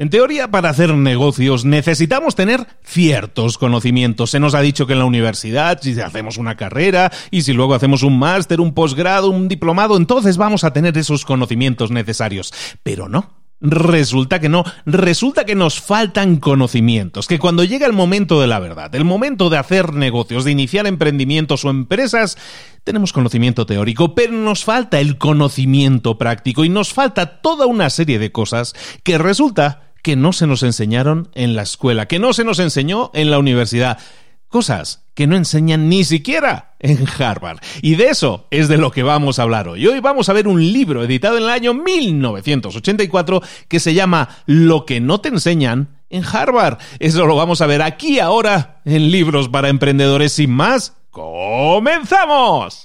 En teoría, para hacer negocios necesitamos tener ciertos conocimientos. Se nos ha dicho que en la universidad, si hacemos una carrera y si luego hacemos un máster, un posgrado, un diplomado, entonces vamos a tener esos conocimientos necesarios. Pero no. Resulta que no, resulta que nos faltan conocimientos, que cuando llega el momento de la verdad, el momento de hacer negocios, de iniciar emprendimientos o empresas, tenemos conocimiento teórico, pero nos falta el conocimiento práctico y nos falta toda una serie de cosas que resulta que no se nos enseñaron en la escuela, que no se nos enseñó en la universidad. Cosas que no enseñan ni siquiera en Harvard. Y de eso es de lo que vamos a hablar hoy. Hoy vamos a ver un libro editado en el año 1984 que se llama Lo que no te enseñan en Harvard. Eso lo vamos a ver aquí ahora en Libros para Emprendedores. Sin más, ¡comenzamos!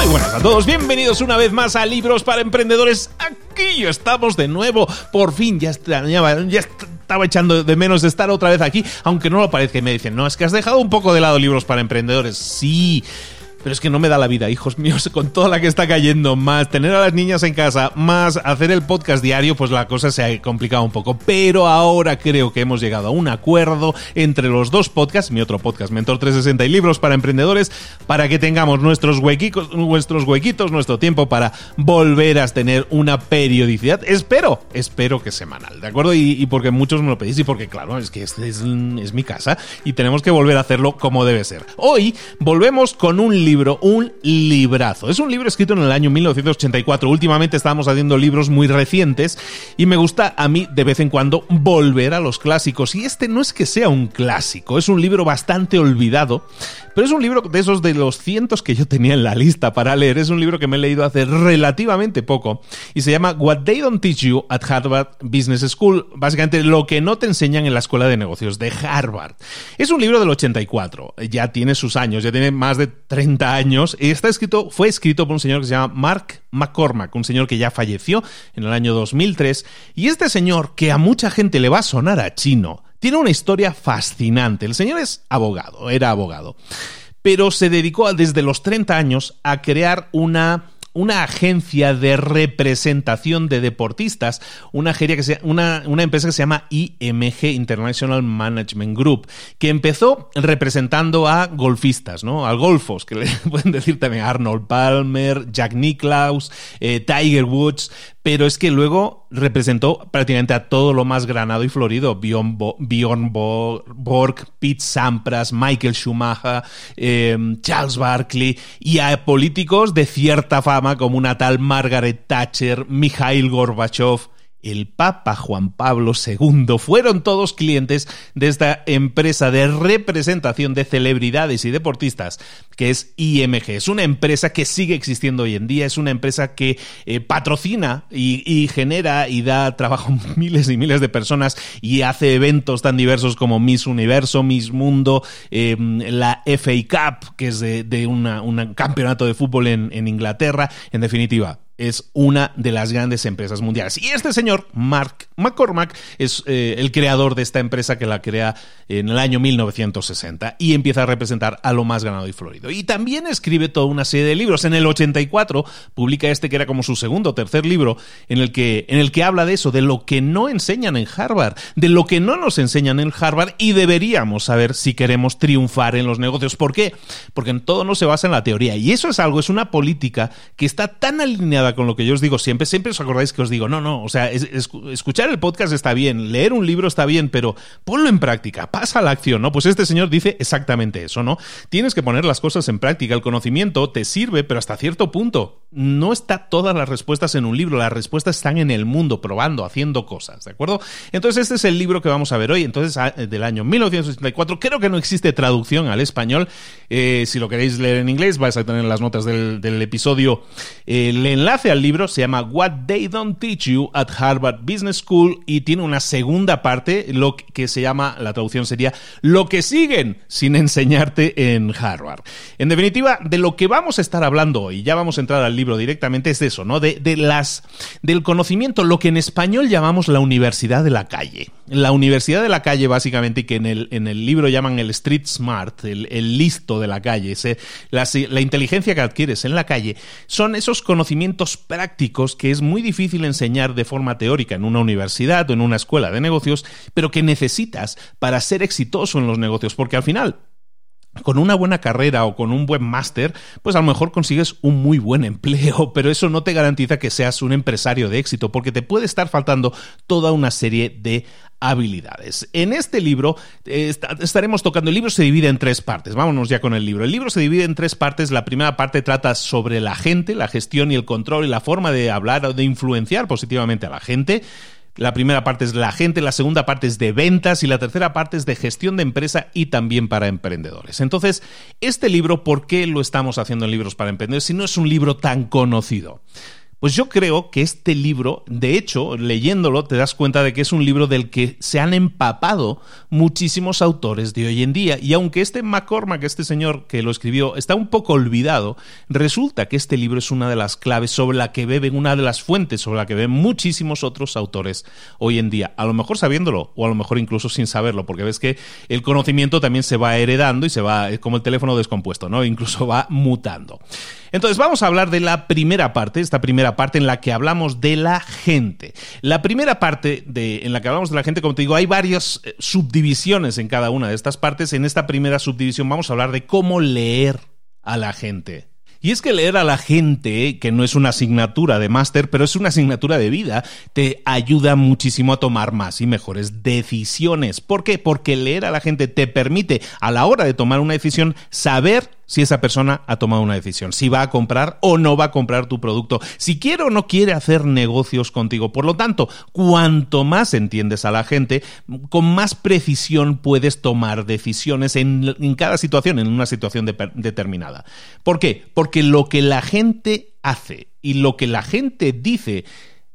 Muy buenas a todos, bienvenidos una vez más a Libros para Emprendedores. Aquí estamos de nuevo, por fin ya ya estaba echando de menos de estar otra vez aquí, aunque no lo parezca. Y me dicen, no, es que has dejado un poco de lado libros para emprendedores. Sí. Pero es que no me da la vida, hijos míos, con toda la que está cayendo, más tener a las niñas en casa, más hacer el podcast diario, pues la cosa se ha complicado un poco. Pero ahora creo que hemos llegado a un acuerdo entre los dos podcasts, mi otro podcast, Mentor 360 y Libros para Emprendedores, para que tengamos nuestros huequitos, nuestros huequitos, nuestro tiempo para volver a tener una periodicidad. Espero, espero que semanal, ¿de acuerdo? Y, porque muchos me lo pedís y porque, claro, es que este es, es mi casa y tenemos que volver a hacerlo como debe ser. Hoy volvemos con un libro libro, un librazo. Es un libro escrito en el año 1984. Últimamente estábamos haciendo libros muy recientes y me gusta a mí de vez en cuando volver a los clásicos. Y este no es que sea un clásico, es un libro bastante olvidado, pero es un libro de esos de los cientos que yo tenía en la lista para leer. Es un libro que me he leído hace relativamente poco y se llama What They Don't Teach You at Harvard Business School. Básicamente lo que no te enseñan en la escuela de negocios de Harvard. Es un libro del 84, ya tiene sus años, ya tiene más de 30 años y está escrito, fue escrito por un señor que se llama Mark McCormack, un señor que ya falleció en el año 2003. Y este señor, que a mucha gente le va a sonar a chino, tiene una historia fascinante. El señor es abogado, era abogado, pero se dedicó desde los 30 años a crear una una agencia de representación de deportistas, una, que una, una empresa que se llama IMG, International Management Group, que empezó representando a golfistas, ¿no? A golfos, que le pueden decir también Arnold Palmer, Jack Nicklaus, eh, Tiger Woods, pero es que luego representó prácticamente a todo lo más granado y florido. Bjorn, Borg, Pete Sampras, Michael Schumacher, em, Charles Barkley y a políticos de cierta fama como una tal Margaret Thatcher, Mikhail Gorbachev el Papa Juan Pablo II fueron todos clientes de esta empresa de representación de celebridades y deportistas que es IMG. Es una empresa que sigue existiendo hoy en día, es una empresa que eh, patrocina y, genera y da trabajo a miles y miles de personas y hace eventos tan diversos como Miss Universo, Miss Mundo, em, la FA Cup, que es de, un campeonato de fútbol en Inglaterra. En definitiva, es una de las grandes empresas mundiales. Y este señor, Mark McCormack, es eh, el creador de esta empresa que la crea en el año 1960 y empieza a representar a lo más ganado y florido. Y también escribe toda una serie de libros. En el 84 publica este que era como su segundo o tercer libro en el que, en el que habla de eso, de lo que no enseñan en Harvard, de lo que no nos enseñan en Harvard y deberíamos saber si queremos triunfar en los negocios. ¿Por qué? Porque en todo no se basa en la teoría. Y eso es algo, es una política que está tan alineada con lo que yo os digo siempre. Siempre os acordáis que os digo, no, no, o sea, escuchar el podcast está bien, leer un libro está bien, pero ponlo en práctica, pasa a la acción, ¿no? Pues este señor dice exactamente eso, ¿no? Tienes que poner las cosas en práctica. El conocimiento te sirve, pero hasta cierto punto. No está todas las respuestas en un libro, las respuestas están en el mundo, probando, haciendo cosas, ¿de acuerdo? Entonces, este es el libro que vamos a ver hoy. Entonces, ah, del año 1964. Creo que no existe traducción al español. Eh, si lo queréis leer en inglés, vais a tener las notas del, episodio. el enlace al libro se llama What They Don't Teach You at Harvard Business School y tiene una segunda parte, lo que se llama, la traducción sería Lo que siguen sin enseñarte en Harvard. En definitiva, de lo que vamos a estar hablando hoy, ya vamos a entrar al libro directamente, es de eso, ¿no? De, de las, del conocimiento, lo que en español llamamos la universidad de la calle. La universidad de la calle, básicamente, que en el, en el libro llaman el street smart, el, listo de la calle, la, la inteligencia que adquieres en la calle, son esos conocimientos prácticos que es muy difícil enseñar de forma teórica en una universidad o en una escuela de negocios, pero que necesitas para ser exitoso en los negocios, porque al final con una buena carrera o con un buen máster, pues a lo mejor consigues un muy buen empleo, pero eso no te garantiza que seas un empresario de éxito, porque te puede estar faltando toda una serie de habilidades. En este libro eh, estaremos tocando, el libro se divide en tres partes, vámonos ya con el libro. El libro se divide en tres partes, la primera parte trata sobre la gente, la gestión y el control y la forma de hablar o de influenciar positivamente a la gente. La primera parte es la gente, la segunda parte es de ventas y la tercera parte es de gestión de empresa y también para emprendedores. Entonces, este libro, ¿por qué lo estamos haciendo en libros para emprendedores si no es un libro tan conocido? Pues yo creo que este libro, de hecho, leyéndolo, te das cuenta de que es un libro del que se han empapado muchísimos autores de hoy en día. Y aunque este McCormack, este señor que lo escribió, está un poco olvidado, resulta que este libro es una de las claves sobre la que beben, una de las fuentes sobre la que beben muchísimos otros autores hoy en día. A lo mejor sabiéndolo, o a lo mejor incluso sin saberlo, porque ves que el conocimiento también se va heredando y se va, como el teléfono descompuesto, ¿no? Incluso va mutando. Entonces, vamos a hablar de la primera parte, esta primera parte en la que hablamos de la gente. La primera parte de, en la que hablamos de la gente, como te digo, hay varias eh, subdivisiones en cada una de estas partes. En esta primera subdivisión vamos a hablar de cómo leer a la gente. Y es que leer a la gente, que no es una asignatura de máster, pero es una asignatura de vida, te ayuda muchísimo a tomar más y mejores decisiones. ¿Por qué? Porque leer a la gente te permite, a la hora de tomar una decisión, saber si esa persona ha tomado una decisión, si va a comprar o no va a comprar tu producto, si quiere o no quiere hacer negocios contigo. Por lo tanto, cuanto más entiendes a la gente, con más precisión puedes tomar decisiones en, cada situación, en una situación determinada. ¿Por qué? Porque lo que la gente hace y lo que la gente dice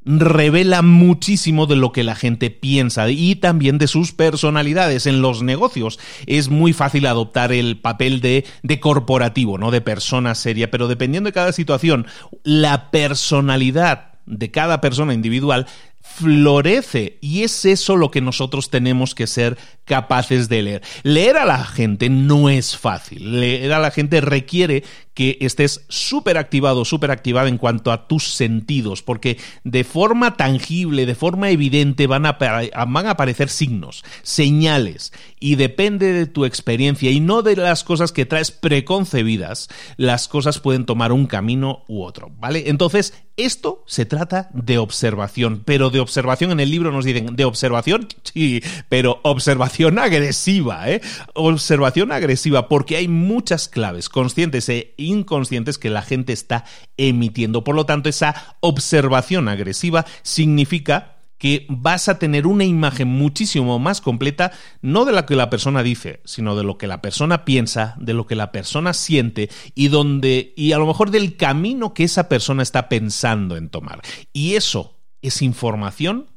revela muchísimo de lo que la gente piensa y también de sus personalidades. En los negocios es muy fácil adoptar el papel de, de corporativo, ¿no? De persona seria, pero dependiendo de cada situación, la personalidad de cada persona individual florece y es eso lo que nosotros tenemos que ser capaces de leer. Leer a la gente no es fácil. Leer a la gente requiere que estés súper activado, súper activada en cuanto a tus sentidos, porque de forma tangible, de forma evidente van a, van a aparecer signos, señales, y depende de tu experiencia y no de las cosas que traes preconcebidas, las cosas pueden tomar un camino u otro, ¿vale? Entonces, esto se trata de observación, pero de observación en el libro nos dicen, de observación, sí, pero observación agresiva, ¿eh? Observación agresiva, porque hay muchas claves conscientes e inconscientes que la gente está emitiendo. Por lo tanto, esa observación agresiva significa que vas a tener una imagen muchísimo más completa, no de lo que la persona dice, sino de lo que la persona piensa, de lo que la persona siente y donde y a lo mejor del camino que esa persona está pensando en tomar. Y eso es información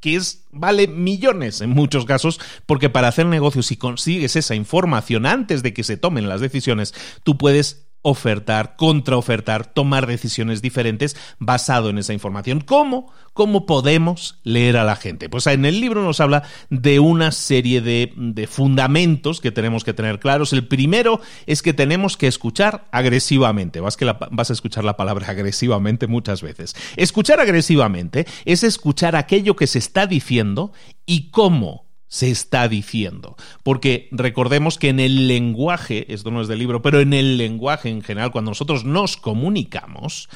que es vale millones en muchos casos, porque para hacer negocios si consigues esa información antes de que se tomen las decisiones, tú puedes ofertar, contraofertar, tomar decisiones diferentes basado en esa información. ¿Cómo? ¿Cómo podemos leer a la gente? Pues en el libro nos habla de una serie de, de fundamentos que tenemos que tener claros. El primero es que tenemos que escuchar agresivamente. Vas, que vas a escuchar la palabra agresivamente muchas veces. Escuchar agresivamente es escuchar aquello que se está diciendo y cómo se está diciendo. Porque recordemos que en el lenguaje, esto no es del libro, pero en el lenguaje en general, cuando nosotros nos comunicamos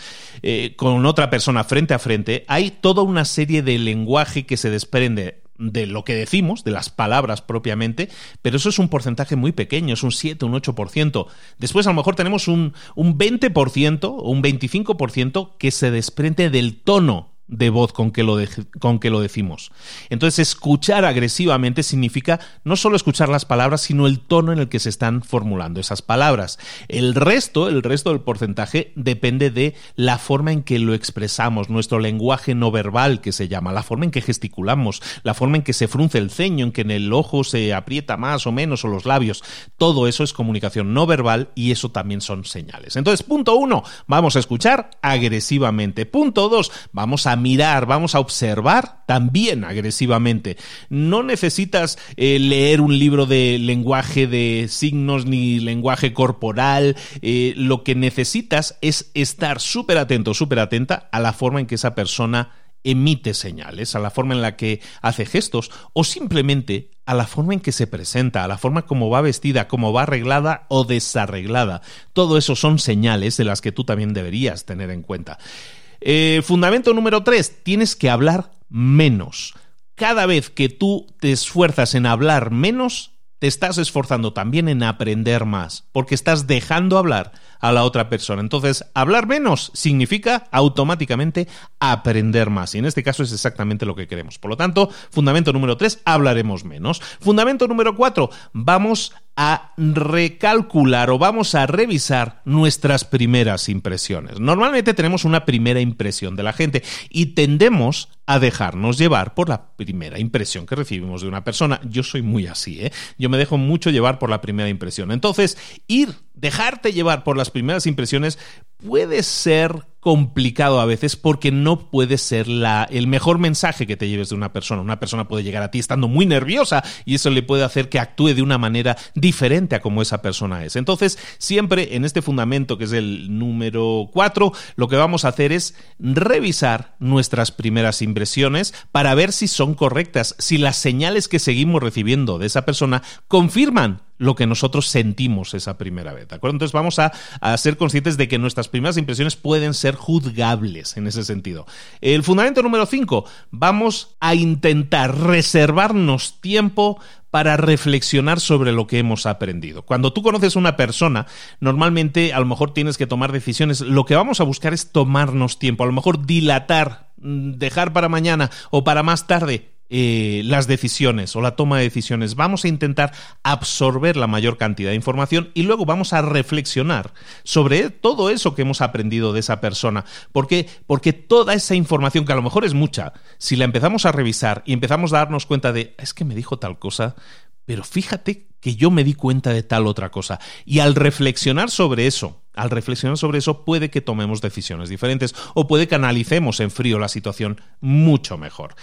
eh, con otra persona frente a frente, hay toda una serie de lenguaje que se desprende de lo que decimos, de las palabras propiamente, pero eso es un porcentaje muy pequeño, es un 7, un 8%. Después a lo mejor tenemos un, un 20% o un 25% que se desprende del tono de voz con que, lo con que lo decimos. Entonces, escuchar agresivamente significa no solo escuchar las palabras, sino el tono en el que se están formulando esas palabras. El resto, el resto del porcentaje, depende de la forma en que lo expresamos, nuestro lenguaje no verbal, que se llama, la forma en que gesticulamos, la forma en que se frunce el ceño, en que en el ojo se aprieta más o menos, o los labios. Todo eso es comunicación no verbal y eso también son señales. Entonces, punto uno, vamos a escuchar agresivamente. Punto dos, vamos a mirar, vamos a observar también agresivamente. No necesitas eh, leer un libro de lenguaje de signos ni lenguaje corporal. Eh, lo que necesitas es estar súper atento, súper atenta a la forma en que esa persona emite señales, a la forma en la que hace gestos o simplemente a la forma en que se presenta, a la forma como va vestida, cómo va arreglada o desarreglada. Todo eso son señales de las que tú también deberías tener en cuenta. Eh, fundamento número tres, tienes que hablar menos. Cada vez que tú te esfuerzas en hablar menos, te estás esforzando también en aprender más, porque estás dejando hablar a la otra persona. Entonces, hablar menos significa automáticamente aprender más. Y en este caso es exactamente lo que queremos. Por lo tanto, fundamento número tres, hablaremos menos. Fundamento número cuatro, vamos a recalcular o vamos a revisar nuestras primeras impresiones. Normalmente tenemos una primera impresión de la gente y tendemos a dejarnos llevar por la primera impresión que recibimos de una persona. Yo soy muy así, ¿eh? Yo me dejo mucho llevar por la primera impresión. Entonces, ir, dejarte llevar por las primeras impresiones puede ser complicado a veces porque no puede ser la, el mejor mensaje que te lleves de una persona. Una persona puede llegar a ti estando muy nerviosa y eso le puede hacer que actúe de una manera diferente a como esa persona es. Entonces, siempre en este fundamento que es el número 4, lo que vamos a hacer es revisar nuestras primeras impresiones para ver si son correctas, si las señales que seguimos recibiendo de esa persona confirman lo que nosotros sentimos esa primera vez. Entonces vamos a, ser conscientes de que nuestras primeras impresiones pueden ser juzgables en ese sentido. El fundamento número 5, vamos a intentar reservarnos tiempo para reflexionar sobre lo que hemos aprendido. Cuando tú conoces una persona, normalmente a lo mejor tienes que tomar decisiones. Lo que vamos a buscar es tomarnos tiempo, a lo mejor dilatar, mm, dejar para mañana o para más tarde eh, las decisiones o la toma de decisiones. Vamos a intentar absorber la mayor cantidad de información y luego vamos a reflexionar sobre todo eso que hemos aprendido de esa persona. ¿Por qué? Porque toda esa información, que a lo mejor es mucha, si la empezamos a revisar y empezamos a darnos cuenta de, es que me dijo tal cosa, pero fíjate que yo me di cuenta de tal otra cosa. Y al reflexionar sobre eso, al reflexionar sobre eso, puede que tomemos decisiones diferentes o puede que analicemos en frío la situación mucho mejor.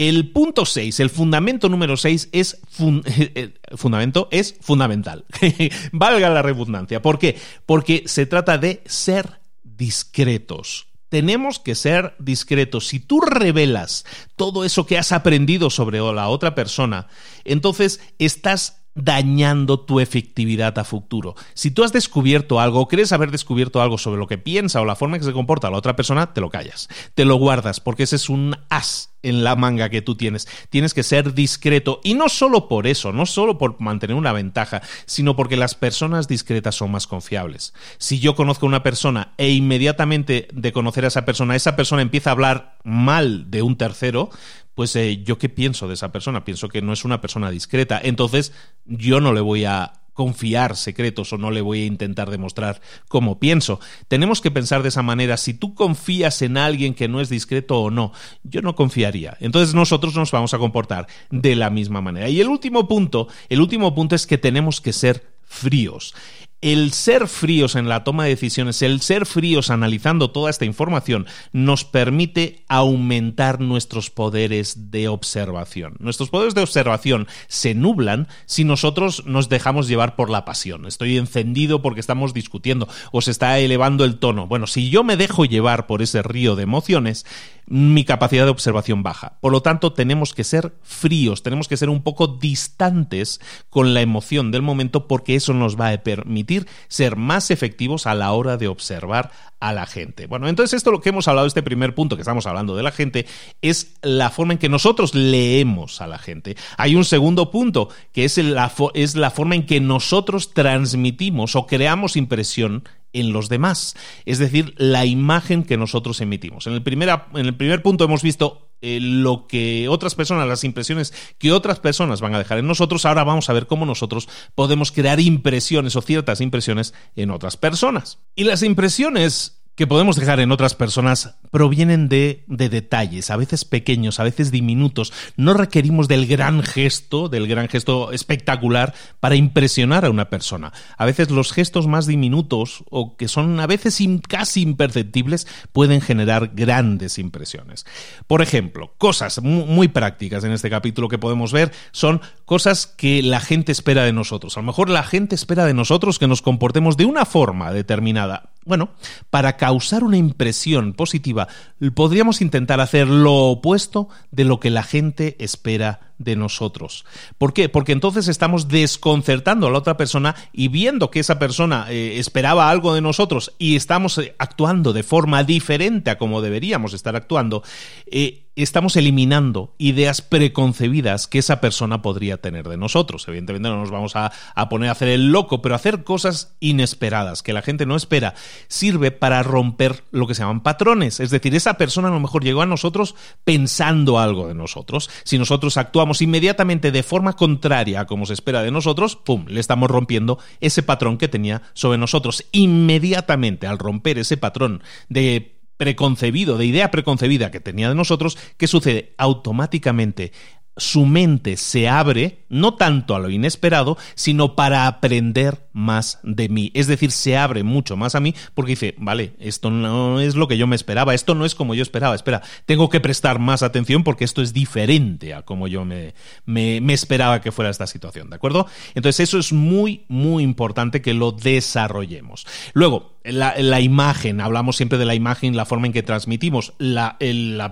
El punto 6, el fundamento número 6 es eh, fundamento es fundamental. Valga la redundancia. ¿Por qué? Porque se trata de ser discretos. Tenemos que ser discretos. Si tú revelas todo eso que has aprendido sobre la otra persona, entonces estás dañando tu efectividad a futuro. Si tú has descubierto algo crees haber descubierto algo sobre lo que piensa o la forma en que se comporta la otra persona, te lo callas, te lo guardas, porque ese es un as en la manga que tú tienes. Tienes que ser discreto y no solo por eso, no solo por mantener una ventaja, sino porque las personas discretas son más confiables. Si yo conozco a una persona e inmediatamente de conocer a esa persona, esa persona empieza a hablar mal de un tercero, pues eh, yo qué pienso de esa persona, pienso que no es una persona discreta, entonces yo no le voy a confiar secretos o no le voy a intentar demostrar cómo pienso. Tenemos que pensar de esa manera, si tú confías en alguien que no es discreto o no, yo no confiaría. Entonces nosotros nos vamos a comportar de la misma manera. Y el último punto, el último punto es que tenemos que ser fríos. El ser fríos en la toma de decisiones, el ser fríos analizando toda esta información, nos permite aumentar nuestros poderes de observación. Nuestros poderes de observación se nublan si nosotros nos dejamos llevar por la pasión. Estoy encendido porque estamos discutiendo o se está elevando el tono. Bueno, si yo me dejo llevar por ese río de emociones, mi capacidad de observación baja. Por lo tanto, tenemos que ser fríos, tenemos que ser un poco distantes con la emoción del momento porque eso nos va a permitir ser más efectivos a la hora de observar a la gente. Bueno, entonces esto lo que hemos hablado, este primer punto que estamos hablando de la gente, es la forma en que nosotros leemos a la gente. Hay un segundo punto que es la, es la forma en que nosotros transmitimos o creamos impresión en los demás, es decir, la imagen que nosotros emitimos. En el primer, en el primer punto hemos visto eh, lo que otras personas, las impresiones que otras personas van a dejar en nosotros, ahora vamos a ver cómo nosotros podemos crear impresiones o ciertas impresiones en otras personas. Y las impresiones que podemos dejar en otras personas provienen de, de, detalles, a veces pequeños, a veces diminutos. No requerimos del gran gesto, del gran gesto espectacular para impresionar a una persona. A veces los gestos más diminutos o que son a veces casi imperceptibles pueden generar grandes impresiones. Por ejemplo, cosas muy prácticas en este capítulo que podemos ver son cosas que la gente espera de nosotros. A lo mejor la gente espera de nosotros que nos comportemos de una forma determinada bueno, para causar una impresión positiva, podríamos intentar hacer lo opuesto de lo que la gente espera de nosotros. ¿Por qué? Porque entonces estamos desconcertando a la otra persona y viendo que esa persona eh, esperaba algo de nosotros y estamos eh, actuando de forma diferente a como deberíamos estar actuando, eh, estamos eliminando ideas preconcebidas que esa persona podría tener de nosotros. Evidentemente no nos vamos a, a, poner a hacer el loco, pero hacer cosas inesperadas que la gente no espera sirve para romper lo que se llaman patrones. Es decir, esa persona a lo mejor llegó a nosotros pensando algo de nosotros. Si nosotros actuamos inmediatamente de forma contraria a como se espera de nosotros, ¡pum!, le estamos rompiendo ese patrón que tenía sobre nosotros. Inmediatamente al romper ese patrón de preconcebido, de idea preconcebida que tenía de nosotros, ¿qué sucede? Automáticamente su mente se abre no tanto a lo inesperado, sino para aprender más de mí. Es decir, se abre mucho más a mí porque dice, vale, esto no es lo que yo me esperaba, esto no es como yo esperaba, espera, tengo que prestar más atención porque esto es diferente a como yo me, me, esperaba que fuera esta situación, ¿de acuerdo? Entonces eso es muy, muy importante que lo desarrollemos. Luego, la, imagen, hablamos siempre de la imagen, la forma en que transmitimos. La,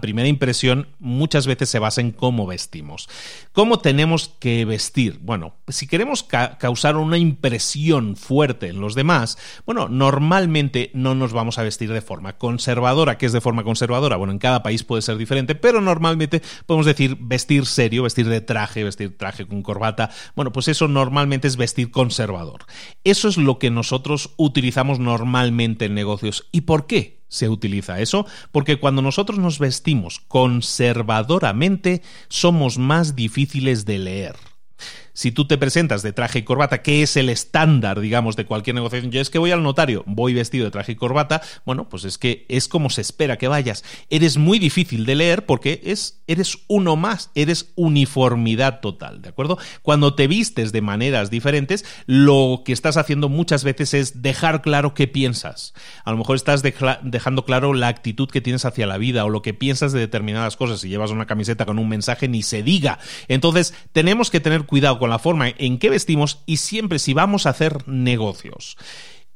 primera impresión muchas veces se basa en cómo vestimos. ¿Cómo tenemos que vestir? Bueno, si queremos causar una impresión fuerte en los demás, bueno, normalmente no nos vamos a vestir de forma conservadora. ¿Qué es de forma conservadora? Bueno, en cada país puede ser diferente, pero normalmente podemos decir vestir serio, vestir de traje, vestir traje con corbata. Bueno, pues eso normalmente es vestir conservador. Eso es lo que nosotros utilizamos normalmente en negocios. ¿Y por qué? se utiliza eso? Porque cuando nosotros nos vestimos conservadoramente, somos más difíciles de leer si tú te presentas de traje y corbata, que es el estándar, digamos, de cualquier negociación, yo es que voy al notario, voy vestido de traje y corbata, bueno, pues es que es como se espera que vayas. Eres muy difícil de leer porque es, eres uno más, eres uniformidad total, ¿de acuerdo? Cuando te vistes de maneras diferentes, lo que estás haciendo muchas veces es dejar claro qué piensas. A lo mejor estás dejando claro la actitud que tienes hacia la vida o lo que piensas de determinadas cosas. Si llevas una camiseta con un mensaje, ni se diga. Entonces, tenemos que tener cuidado con la forma en que vestimos y siempre si vamos a hacer negocios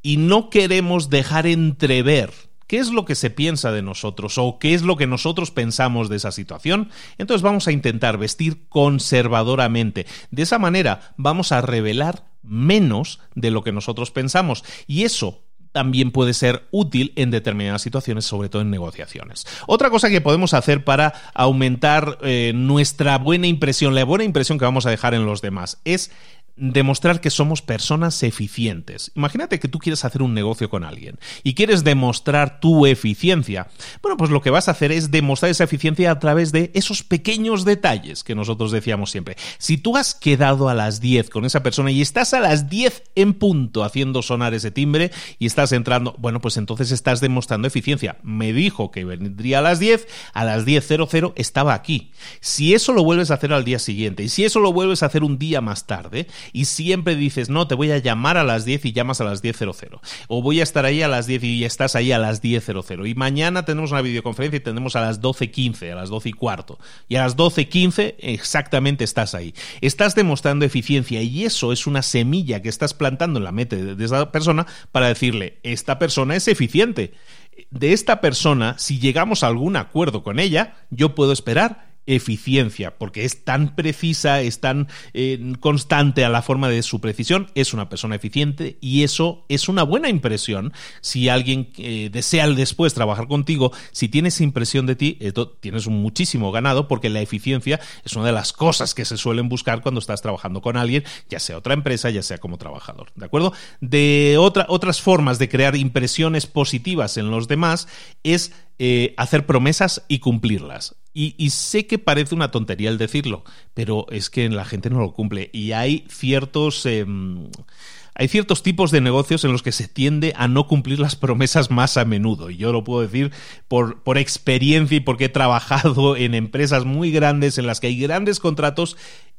y no queremos dejar entrever qué es lo que se piensa de nosotros o qué es lo que nosotros pensamos de esa situación, entonces vamos a intentar vestir conservadoramente. De esa manera vamos a revelar menos de lo que nosotros pensamos y eso también puede ser útil en determinadas situaciones, sobre todo en negociaciones. Otra cosa que podemos hacer para aumentar eh, nuestra buena impresión, la buena impresión que vamos a dejar en los demás, es demostrar que somos personas eficientes. Imagínate que tú quieres hacer un negocio con alguien y quieres demostrar tu eficiencia. Bueno, pues lo que vas a hacer es demostrar esa eficiencia a través de esos pequeños detalles que nosotros decíamos siempre. Si tú has quedado a las 10 con esa persona y estás a las 10 en punto haciendo sonar ese timbre y estás entrando, bueno, pues entonces estás demostrando eficiencia. Me dijo que vendría a las 10, a las 10.00 estaba aquí. Si eso lo vuelves a hacer al día siguiente y si eso lo vuelves a hacer un día más tarde, y siempre dices, no, te voy a llamar a las 10 y llamas a las 10.00. O voy a estar ahí a las 10 y estás ahí a las 10.00. Y mañana tenemos una videoconferencia y tendremos a las 12.15, a las 12 y cuarto. Y a las 12.15 exactamente estás ahí. Estás demostrando eficiencia y eso es una semilla que estás plantando en la mente de esa persona para decirle, esta persona es eficiente. De esta persona, si llegamos a algún acuerdo con ella, yo puedo esperar eficiencia, porque es tan precisa, es tan eh, constante a la forma de su precisión, es una persona eficiente y eso es una buena impresión. Si alguien eh, desea después trabajar contigo, si tienes impresión de ti, tienes muchísimo ganado porque la eficiencia es una de las cosas que se suelen buscar cuando estás trabajando con alguien, ya sea otra empresa, ya sea como trabajador, ¿de acuerdo? De otra, otras formas de crear impresiones positivas en los demás es eh, hacer promesas y cumplirlas. Y, sé que parece una tontería el decirlo, pero es que la gente no lo cumple. Y hay ciertos. Em, hay ciertos tipos de negocios en los que se tiende a no cumplir las promesas más a menudo. Y yo lo puedo decir por, por experiencia y porque he trabajado en empresas muy grandes en las que hay grandes contratos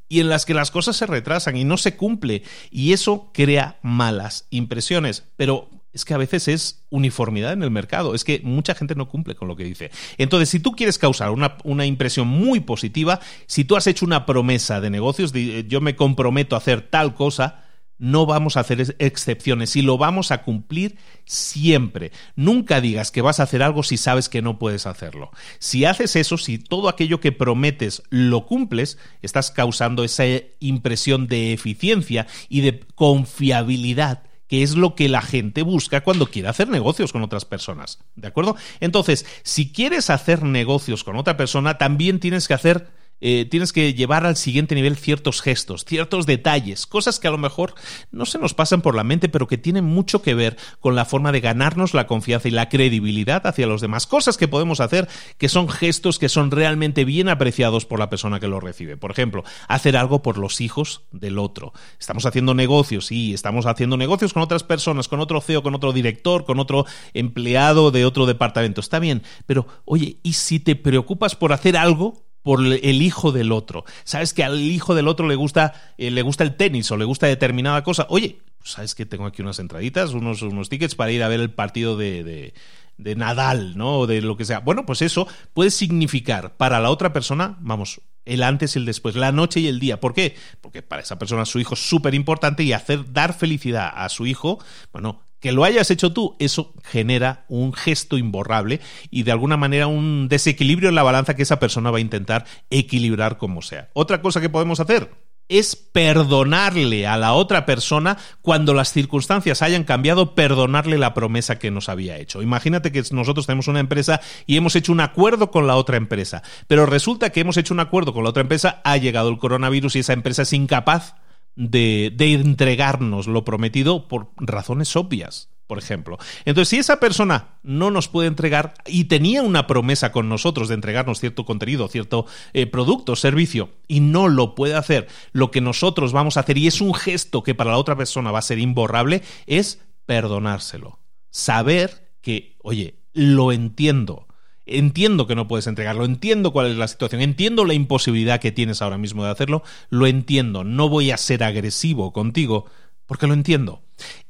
y en las que las cosas se retrasan y no se cumple. Y eso crea malas impresiones. Pero es que a veces es uniformidad en el mercado. Es que mucha gente no cumple con lo que dice. Entonces, si tú quieres causar una, impresión muy positiva, si tú has hecho una promesa de negocios, de, yo me comprometo a hacer tal cosa, no vamos a hacer excepciones y lo vamos a cumplir siempre. Nunca digas que vas a hacer algo si sabes que no puedes hacerlo. Si haces eso, si todo aquello que prometes lo cumples, estás causando esa impresión de eficiencia y de confiabilidad que es lo que la gente busca cuando quiere hacer negocios con otras personas. ¿De acuerdo? Entonces, si quieres hacer negocios con otra persona, también tienes que hacer eh, tienes que llevar al siguiente nivel ciertos gestos, ciertos detalles, cosas que a lo mejor no se nos pasan por la mente, pero que tienen mucho que ver con la forma de ganarnos la confianza y la credibilidad hacia los demás. Cosas que podemos hacer que son gestos que son realmente bien apreciados por la persona que lo recibe. Por ejemplo, hacer algo por los hijos del otro. Estamos haciendo negocios, sí, estamos haciendo negocios con otras personas, con otro CEO, con otro director, con otro empleado de otro departamento. Está bien, pero oye, ¿y si te preocupas por hacer algo por el hijo del otro. Sabes que al hijo del otro le gusta, eh, le gusta el tenis o le gusta determinada cosa. Oye, sabes que tengo aquí unas entraditas, unos, unos tickets para ir a ver el partido de, de, de Nadal, ¿no? O de lo que sea. Bueno, pues eso puede significar para la otra persona, vamos, el antes y el después, la noche y el día. ¿Por qué? Porque para esa persona su hijo es súper importante y hacer dar felicidad a su hijo, bueno, que lo hayas hecho tú, eso genera un gesto imborrable y de alguna manera un desequilibrio en la balanza que esa persona va a intentar equilibrar como sea. Otra cosa que podemos hacer es perdonarle a la otra persona cuando las circunstancias hayan cambiado, perdonarle la promesa que nos había hecho. Imagínate que nosotros tenemos una empresa y hemos hecho un acuerdo con la otra empresa, pero resulta que hemos hecho un acuerdo con la otra empresa, ha llegado el coronavirus y esa empresa es incapaz de, de entregarnos lo prometido por razones obvias por ejemplo. Entonces, si esa persona no nos puede entregar y tenía una promesa con nosotros de entregarnos cierto contenido, cierto eh, producto, servicio, y no lo puede hacer, lo que nosotros vamos a hacer, y es un gesto que para la otra persona va a ser imborrable, es perdonárselo. Saber que, oye, lo entiendo, Entiendo que no puedes entregarlo, entiendo cuál es la situación, entiendo la imposibilidad que tienes ahora mismo de hacerlo, lo entiendo, no voy a ser agresivo contigo, porque lo entiendo.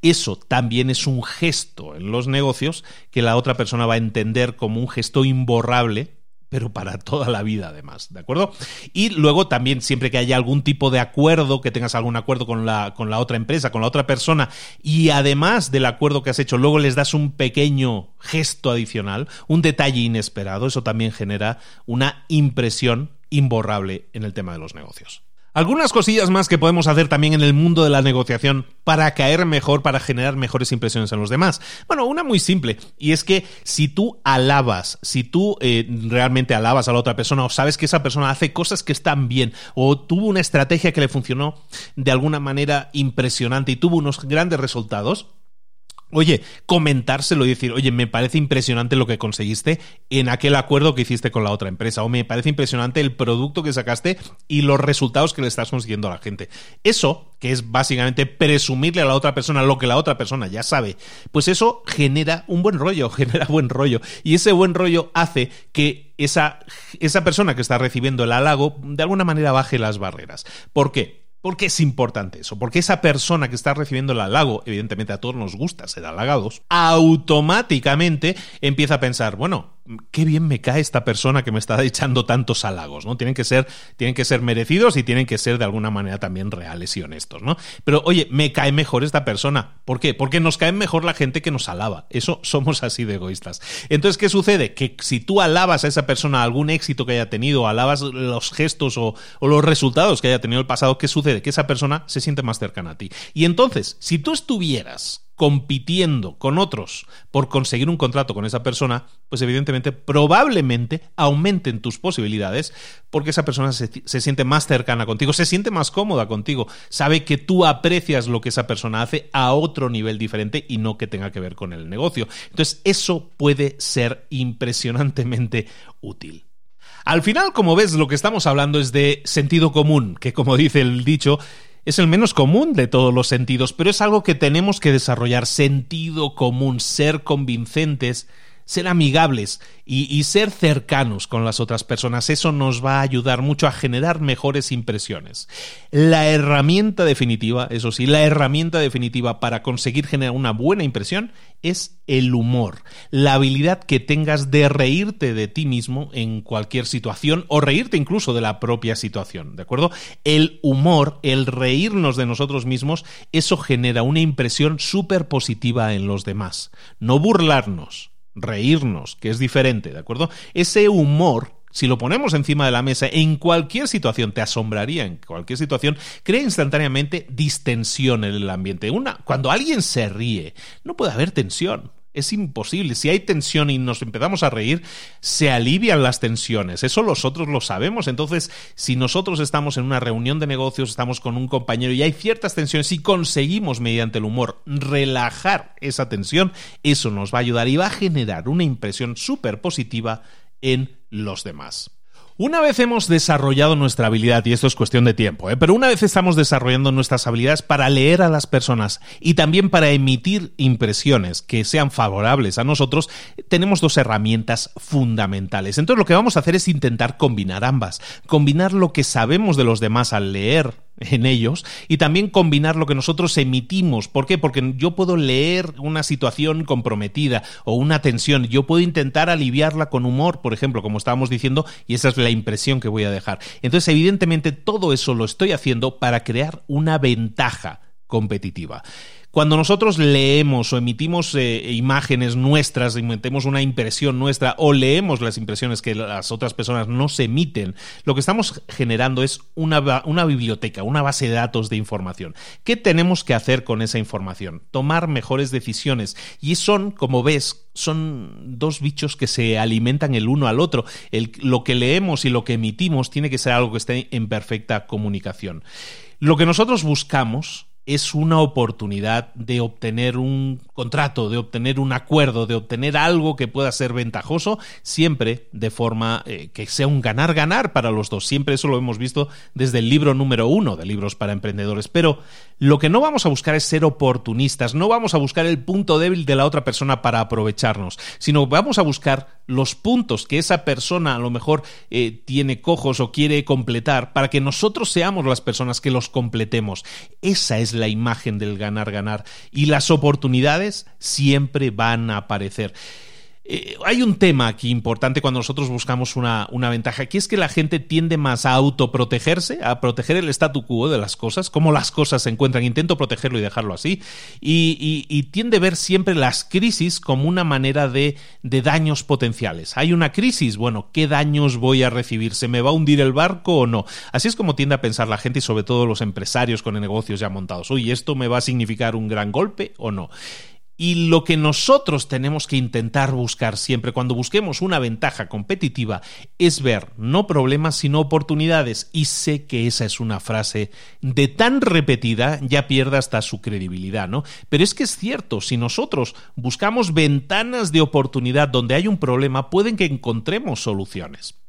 Eso también es un gesto en los negocios que la otra persona va a entender como un gesto imborrable pero para toda la vida además, ¿de acuerdo? Y luego también siempre que haya algún tipo de acuerdo, que tengas algún acuerdo con la, con la otra empresa, con la otra persona, y además del acuerdo que has hecho, luego les das un pequeño gesto adicional, un detalle inesperado, eso también genera una impresión imborrable en el tema de los negocios. Algunas cosillas más que podemos hacer también en el mundo de la negociación para caer mejor, para generar mejores impresiones en los demás. Bueno, una muy simple, y es que si tú alabas, si tú eh, realmente alabas a la otra persona o sabes que esa persona hace cosas que están bien o tuvo una estrategia que le funcionó de alguna manera impresionante y tuvo unos grandes resultados, Oye, comentárselo y decir, oye, me parece impresionante lo que conseguiste en aquel acuerdo que hiciste con la otra empresa, o me parece impresionante el producto que sacaste y los resultados que le estás consiguiendo a la gente. Eso, que es básicamente presumirle a la otra persona lo que la otra persona ya sabe, pues eso genera un buen rollo, genera buen rollo. Y ese buen rollo hace que esa, esa persona que está recibiendo el halago de alguna manera baje las barreras. ¿Por qué? ¿Por qué es importante eso? Porque esa persona que está recibiendo el halago, evidentemente a todos nos gusta ser halagados, automáticamente empieza a pensar, bueno, qué bien me cae esta persona que me está echando tantos halagos, ¿no? Tienen que ser, tienen que ser merecidos y tienen que ser de alguna manera también reales y honestos, ¿no? Pero oye, me cae mejor esta persona. ¿Por qué? Porque nos cae mejor la gente que nos alaba. Eso somos así de egoístas. Entonces, ¿qué sucede? Que si tú alabas a esa persona algún éxito que haya tenido, alabas los gestos o, o los resultados que haya tenido el pasado, ¿qué sucede? Que esa persona se siente más cercana a ti. Y entonces, si tú estuvieras compitiendo con otros por conseguir un contrato con esa persona, pues evidentemente probablemente aumenten tus posibilidades porque esa persona se, se, siente más cercana contigo, se siente más cómoda contigo, sabe que tú aprecias lo que esa persona hace a otro nivel diferente y no que tenga que ver con el negocio. Entonces eso puede ser impresionantemente útil. Al final, como ves, lo que estamos hablando es de sentido común, que como dice el dicho, es el menos común de todos los sentidos, pero es algo que tenemos que desarrollar. Sentido común, ser convincentes, ser amigables y, ser cercanos con las otras personas. Eso nos va a ayudar mucho a generar mejores impresiones. La herramienta definitiva, eso sí, la herramienta definitiva para conseguir generar una buena impresión es el humor, la habilidad que tengas de reírte de ti mismo en cualquier situación o reírte incluso de la propia situación, ¿de acuerdo? El humor, el reírnos de nosotros mismos, eso genera una impresión súper positiva en los demás. No burlarnos, reírnos, que es diferente, ¿de acuerdo? Ese humor si lo ponemos encima de la mesa en cualquier situación, te asombraría en cualquier situación, crea instantáneamente distensión en el ambiente. Una, cuando alguien se ríe, no puede haber tensión. Es imposible. Si hay tensión y nos empezamos a reír, se alivian las tensiones. Eso nosotros lo sabemos. Entonces, si nosotros estamos en una reunión de negocios, estamos con un compañero y hay ciertas tensiones y conseguimos mediante el humor relajar esa tensión, eso nos va a ayudar y va a generar una impresión súper positiva en los demás. Una vez hemos desarrollado nuestra habilidad, y esto es cuestión de tiempo, ¿eh? pero una vez estamos desarrollando nuestras habilidades para leer a las personas y también para emitir impresiones que sean favorables a nosotros, tenemos dos herramientas fundamentales. Entonces lo que vamos a hacer es intentar combinar ambas, combinar lo que sabemos de los demás al leer en ellos y también combinar lo que nosotros emitimos. ¿Por qué? Porque yo puedo leer una situación comprometida o una tensión, yo puedo intentar aliviarla con humor, por ejemplo, como estábamos diciendo, y esa es la impresión que voy a dejar. Entonces, evidentemente, todo eso lo estoy haciendo para crear una ventaja competitiva. Cuando nosotros leemos o emitimos eh, imágenes nuestras, emitemos una impresión nuestra o leemos las impresiones que las otras personas no se emiten, lo que estamos generando es una, biblioteca, una base de datos de información. ¿Qué tenemos que hacer con esa información? Tomar mejores decisiones. Y son, como ves, son dos bichos que se alimentan el uno al otro. Lo que leemos y lo que emitimos tiene que ser algo que esté en perfecta comunicación. Lo que nosotros buscamos es una oportunidad de obtener un contrato, de obtener un acuerdo, de obtener algo que pueda ser ventajoso, siempre de forma eh, que sea un ganar-ganar para los dos. Siempre eso lo hemos visto desde el libro número uno de libros para emprendedores. Pero lo que no vamos a buscar es ser oportunistas, no vamos a buscar el punto débil de la otra persona para aprovecharnos, sino vamos a buscar los puntos que esa persona a lo mejor eh, tiene cojos o quiere completar para que nosotros seamos las personas que los completemos. Esa es la imagen del ganar-ganar y las oportunidades siempre van a aparecer. Eh, hay un tema aquí importante cuando nosotros buscamos una, una, ventaja, que es que la gente tiende más a autoprotegerse, a proteger el statu quo de las cosas, cómo las cosas se encuentran. Intento protegerlo y dejarlo así. Y, tiende a ver siempre las crisis como una manera de, de, daños potenciales. Hay una crisis, bueno, ¿qué daños voy a recibir? ¿Se me va a hundir el barco o no? Así es como tiende a pensar la gente y sobre todo los empresarios con negocios ya montados. Uy, ¿esto me va a significar un gran golpe o no? Y lo que nosotros tenemos que intentar buscar siempre cuando busquemos una ventaja competitiva es ver no problemas sino oportunidades. Y sé que esa es una frase de tan repetida ya pierde hasta su credibilidad, ¿no? Pero es que es cierto, si nosotros buscamos ventanas de oportunidad donde hay un problema, pueden que encontremos soluciones.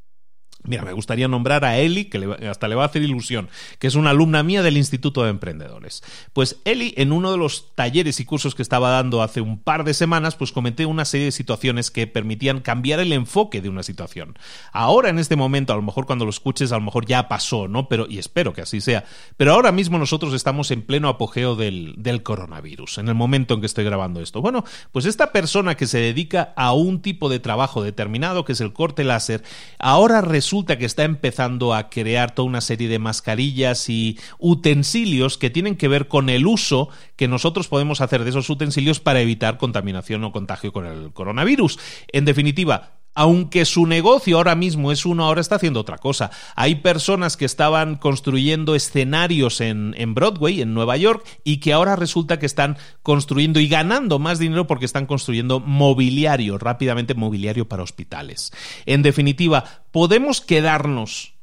Mira, me gustaría nombrar a Eli, que hasta le va a hacer ilusión, que es una alumna mía del Instituto de Emprendedores. Pues Eli, en uno de los talleres y cursos que estaba dando hace un par de semanas, pues comenté una serie de situaciones que permitían cambiar el enfoque de una situación. Ahora, en este momento, a lo mejor cuando lo escuches, a lo mejor ya pasó, ¿no? Pero, y espero que así sea. Pero ahora mismo nosotros estamos en pleno apogeo del, del coronavirus, en el momento en que estoy grabando esto. Bueno, pues esta persona que se dedica a un tipo de trabajo determinado, que es el corte láser, ahora resulta resulta que está empezando a crear toda una serie de mascarillas y utensilios que tienen que ver con el uso que nosotros podemos hacer de esos utensilios para evitar contaminación o contagio con el coronavirus. En definitiva, aunque su negocio ahora mismo es uno, ahora está haciendo otra cosa. Hay personas que estaban construyendo escenarios en, en, Broadway, en Nueva York, y que ahora resulta que están construyendo y ganando más dinero porque están construyendo mobiliario, rápidamente mobiliario para hospitales. En definitiva, podemos quedarnos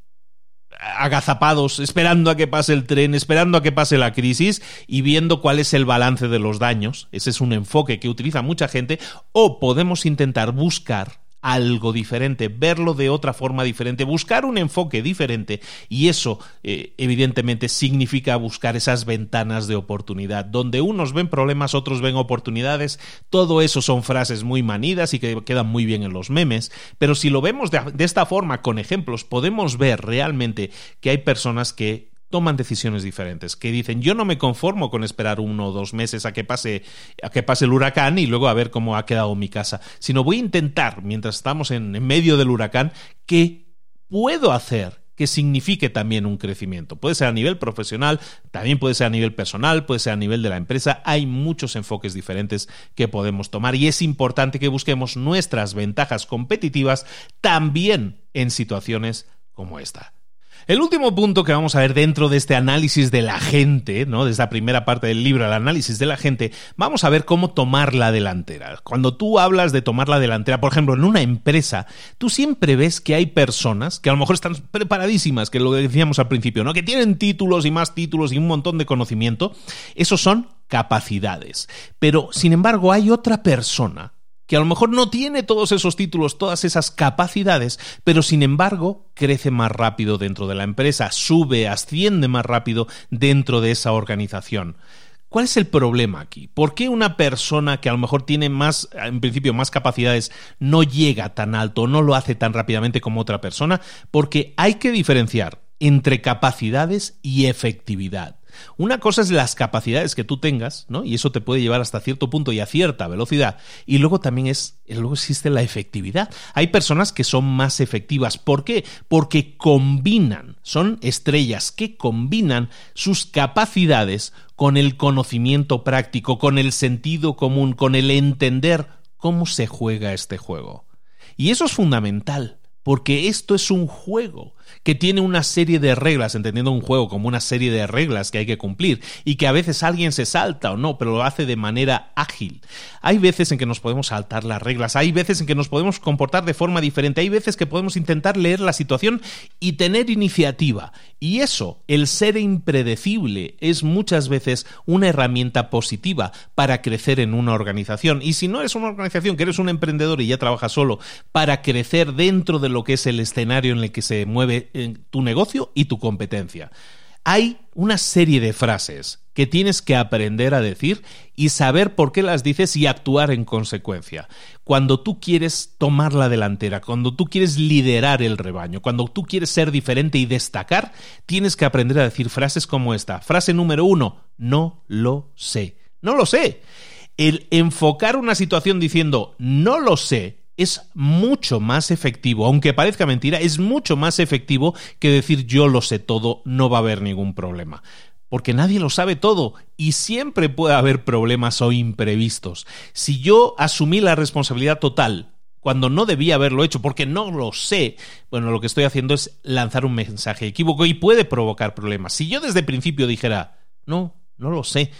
agazapados, esperando a que pase el tren, esperando a que pase la crisis y viendo cuál es el balance de los daños. Ese es un enfoque que utiliza mucha gente. O podemos intentar buscar algo diferente, verlo de otra forma diferente, buscar un enfoque diferente y eso eh, evidentemente significa buscar esas ventanas de oportunidad, donde unos ven problemas, otros ven oportunidades, todo eso son frases muy manidas y que quedan muy bien en los memes, pero si lo vemos de, de esta forma, con ejemplos, podemos ver realmente que hay personas que toman decisiones diferentes, que dicen yo no me conformo con esperar uno o dos meses a que pase, a que pase el huracán y luego a ver cómo ha quedado mi casa, sino voy a intentar, mientras estamos en, en medio del huracán, qué puedo hacer que signifique también un crecimiento. Puede ser a nivel profesional, también puede ser a nivel personal, puede ser a nivel de la empresa. Hay muchos enfoques diferentes que podemos tomar y es importante que busquemos nuestras ventajas competitivas también en situaciones como esta. El último punto que vamos a ver dentro de este análisis de la gente, ¿no? De esta primera parte del libro, el análisis de la gente, vamos a ver cómo tomar la delantera. Cuando tú hablas de tomar la delantera, por ejemplo, en una empresa, tú siempre ves que hay personas que a lo mejor están preparadísimas, que lo que decíamos al principio, ¿no? Que tienen títulos y más títulos y un montón de conocimiento. Esos son capacidades. Pero, sin embargo, hay otra persona que a lo mejor no tiene todos esos títulos, todas esas capacidades, pero sin embargo crece más rápido dentro de la empresa, sube, asciende más rápido dentro de esa organización. ¿Cuál es el problema aquí? ¿Por qué una persona que a lo mejor tiene más, en principio, más capacidades no llega tan alto, no lo hace tan rápidamente como otra persona? Porque hay que diferenciar entre capacidades y efectividad. Una cosa es las capacidades que tú tengas, ¿no? Y eso te puede llevar hasta cierto punto y a cierta velocidad. Y luego también es, luego existe la efectividad. Hay personas que son más efectivas. ¿Por qué? Porque combinan, son estrellas que combinan sus capacidades con el conocimiento práctico, con el sentido común, con el entender cómo se juega este juego. Y eso es fundamental, porque esto es un juego que tiene una serie de reglas, entendiendo un juego como una serie de reglas que hay que cumplir y que a veces alguien se salta o no, pero lo hace de manera ágil. Hay veces en que nos podemos saltar las reglas, hay veces en que nos podemos comportar de forma diferente, hay veces que podemos intentar leer la situación y tener iniciativa. Y eso, el ser impredecible, es muchas veces una herramienta positiva para crecer en una organización. Y si no eres una organización, que eres un emprendedor y ya trabajas solo, para crecer dentro de lo que es el escenario en el que se mueve tu negocio y tu competencia. Hay una serie de frases que tienes que aprender a decir y saber por qué las dices y actuar en consecuencia. Cuando tú quieres tomar la delantera, cuando tú quieres liderar el rebaño, cuando tú quieres ser diferente y destacar, tienes que aprender a decir frases como esta. Frase número uno, no lo sé. No lo sé. El enfocar una situación diciendo no lo sé es mucho más efectivo, aunque parezca mentira, es mucho más efectivo que decir yo lo sé todo, no va a haber ningún problema. Porque nadie lo sabe todo y siempre puede haber problemas o imprevistos. Si yo asumí la responsabilidad total cuando no debía haberlo hecho porque no lo sé, bueno, lo que estoy haciendo es lanzar un mensaje equívoco y puede provocar problemas. Si yo desde el principio dijera, no, no lo sé,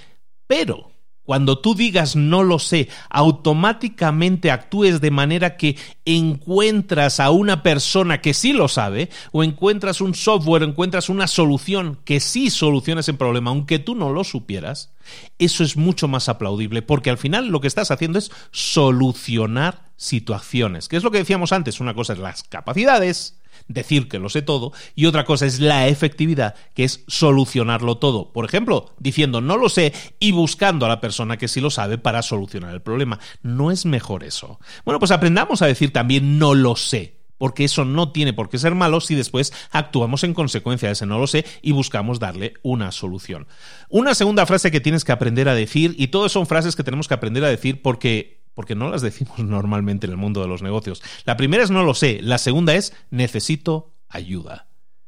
pero cuando tú digas no lo sé, automáticamente actúes de manera que encuentras a una persona que sí lo sabe, o encuentras un software, encuentras una solución que sí soluciona ese problema, aunque tú no lo supieras, eso es mucho más aplaudible, porque al final lo que estás haciendo es solucionar situaciones, que es lo que decíamos antes, una cosa es las capacidades, decir que lo sé todo, y otra cosa es la efectividad, que es solucionarlo todo. Por ejemplo, diciendo no lo sé y buscando a la persona que sí lo sabe para solucionar el problema. ¿No es mejor eso? Bueno, pues aprendamos a decir también no lo sé porque eso no tiene por qué ser malo si después actuamos en consecuencia de ese no lo sé y buscamos darle una solución. Una segunda frase que tienes que aprender a decir, y todas son frases que tenemos que aprender a decir porque porque no las decimos normalmente en el mundo de los negocios. La primera es no lo sé, la segunda es necesito ayuda.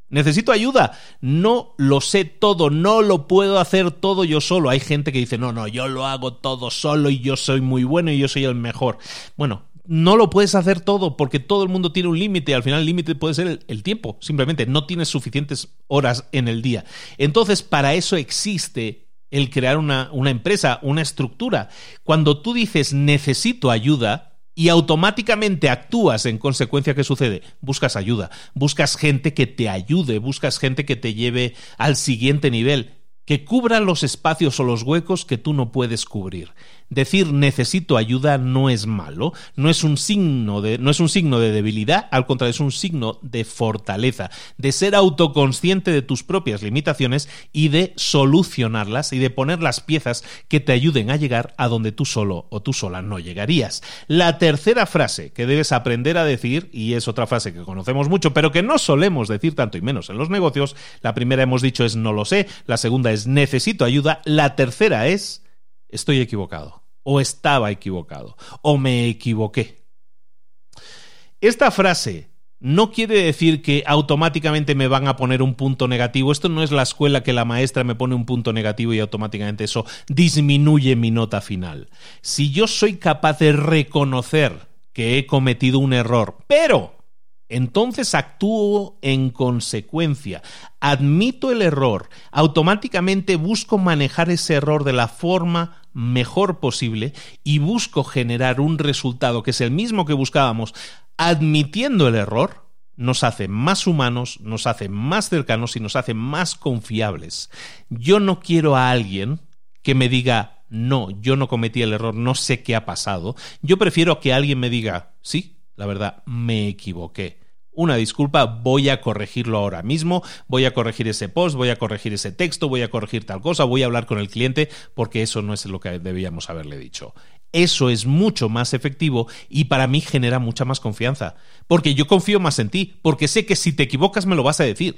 Necesito ayuda. No lo sé todo, no lo puedo hacer todo yo solo. Hay gente que dice, no, no, yo lo hago todo solo y yo soy muy bueno y yo soy el mejor. Bueno, no lo puedes hacer todo porque todo el mundo tiene un límite. Al final el límite puede ser el, tiempo. Simplemente no tienes suficientes horas en el día. Entonces, para eso existe el crear una, una empresa, una estructura. Cuando tú dices necesito ayuda, y automáticamente actúas en consecuencia, ¿qué sucede? Buscas ayuda, buscas gente que te ayude, buscas gente que te lleve al siguiente nivel, que cubra los espacios o los huecos que tú no puedes cubrir. Decir necesito ayuda no es malo, no es un signo de, no es un signo de debilidad, al contrario, es un signo de fortaleza, de ser autoconsciente de tus propias limitaciones y de solucionarlas y de poner las piezas que te ayuden a llegar a donde tú solo o tú sola no llegarías. La tercera frase que debes aprender a decir, y es otra frase que conocemos mucho, pero que no solemos decir tanto y menos en los negocios, la primera hemos dicho es no lo sé, la segunda es necesito ayuda, la tercera es estoy equivocado o estaba equivocado, o me equivoqué. Esta frase no quiere decir que automáticamente me van a poner un punto negativo. Esto no es la escuela que la maestra me pone un punto negativo y automáticamente eso disminuye mi nota final. Si yo soy capaz de reconocer que he cometido un error, pero entonces actúo en consecuencia, admito el error, automáticamente busco manejar ese error de la forma mejor posible y busco generar un resultado que es el mismo que buscábamos, admitiendo el error, nos hace más humanos, nos hace más cercanos y nos hace más confiables. Yo no quiero a alguien que me diga, no, yo no cometí el error, no sé qué ha pasado. Yo prefiero que alguien me diga, sí, la verdad, me equivoqué una disculpa, voy a corregirlo ahora mismo, voy a corregir ese post, voy a corregir ese texto, voy a corregir tal cosa, voy a hablar con el cliente porque eso no es lo que debíamos haberle dicho. Eso es mucho más efectivo y para mí genera mucha más confianza, porque yo confío más en ti, porque sé que si te equivocas me lo vas a decir.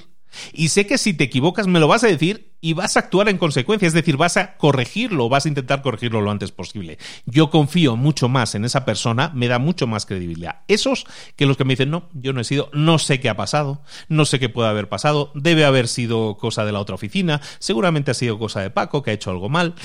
Y sé que si te equivocas me lo vas a decir y vas a actuar en consecuencia, es decir, vas a corregirlo, vas a intentar corregirlo lo antes posible. Yo confío mucho más en esa persona, me da mucho más credibilidad. Esos que los que me dicen, no, yo no he sido, no sé qué ha pasado, no sé qué puede haber pasado, debe haber sido cosa de la otra oficina, seguramente ha sido cosa de Paco, que ha hecho algo mal.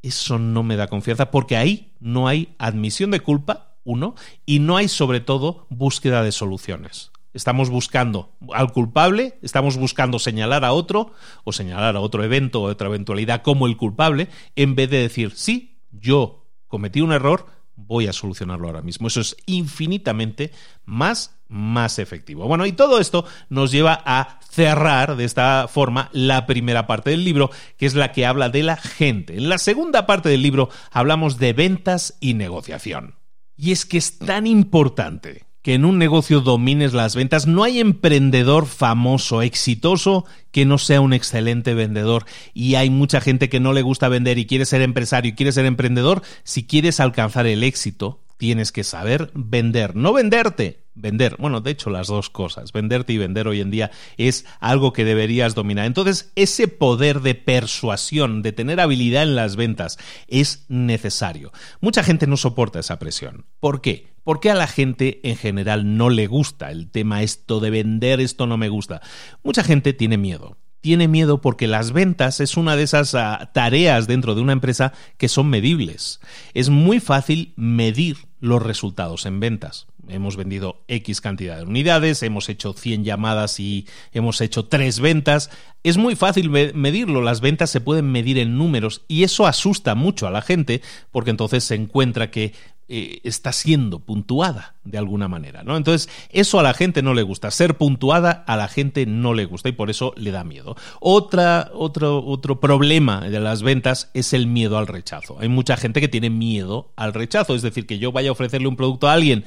Eso no me da confianza porque ahí no hay admisión de culpa, uno, y no hay sobre todo búsqueda de soluciones. Estamos buscando al culpable, estamos buscando señalar a otro o señalar a otro evento o otra eventualidad como el culpable, en vez de decir, sí, yo cometí un error, voy a solucionarlo ahora mismo. Eso es infinitamente más, más efectivo. Bueno, y todo esto nos lleva a cerrar de esta forma la primera parte del libro, que es la que habla de la gente. En la segunda parte del libro hablamos de ventas y negociación. Y es que es tan importante que en un negocio domines las ventas. No hay emprendedor famoso, exitoso, que no sea un excelente vendedor. Y hay mucha gente que no le gusta vender y quiere ser empresario y quiere ser emprendedor. Si quieres alcanzar el éxito, tienes que saber vender. No venderte, vender. Bueno, de hecho, las dos cosas. Venderte y vender hoy en día es algo que deberías dominar. Entonces, ese poder de persuasión, de tener habilidad en las ventas, es necesario. Mucha gente no soporta esa presión. ¿Por qué? Porque a la gente en general no le gusta el tema esto de vender, esto no me gusta. Mucha gente tiene miedo tiene miedo porque las ventas es una de esas ah, tareas dentro de una empresa que son medibles. Es muy fácil medir los resultados en ventas. Hemos vendido X cantidad de unidades, hemos hecho 100 llamadas y hemos hecho 3 ventas. Es muy fácil medirlo, las ventas se pueden medir en números y eso asusta mucho a la gente porque entonces se encuentra que eh, está siendo puntuada de alguna manera, ¿no? Entonces, eso a la gente no le gusta. Ser puntuada a la gente no le gusta y por eso le da miedo. Otra, otro, otro problema de las ventas es el miedo al rechazo. Hay mucha gente que tiene miedo al rechazo, es decir, que yo vaya a ofrecerle un producto a alguien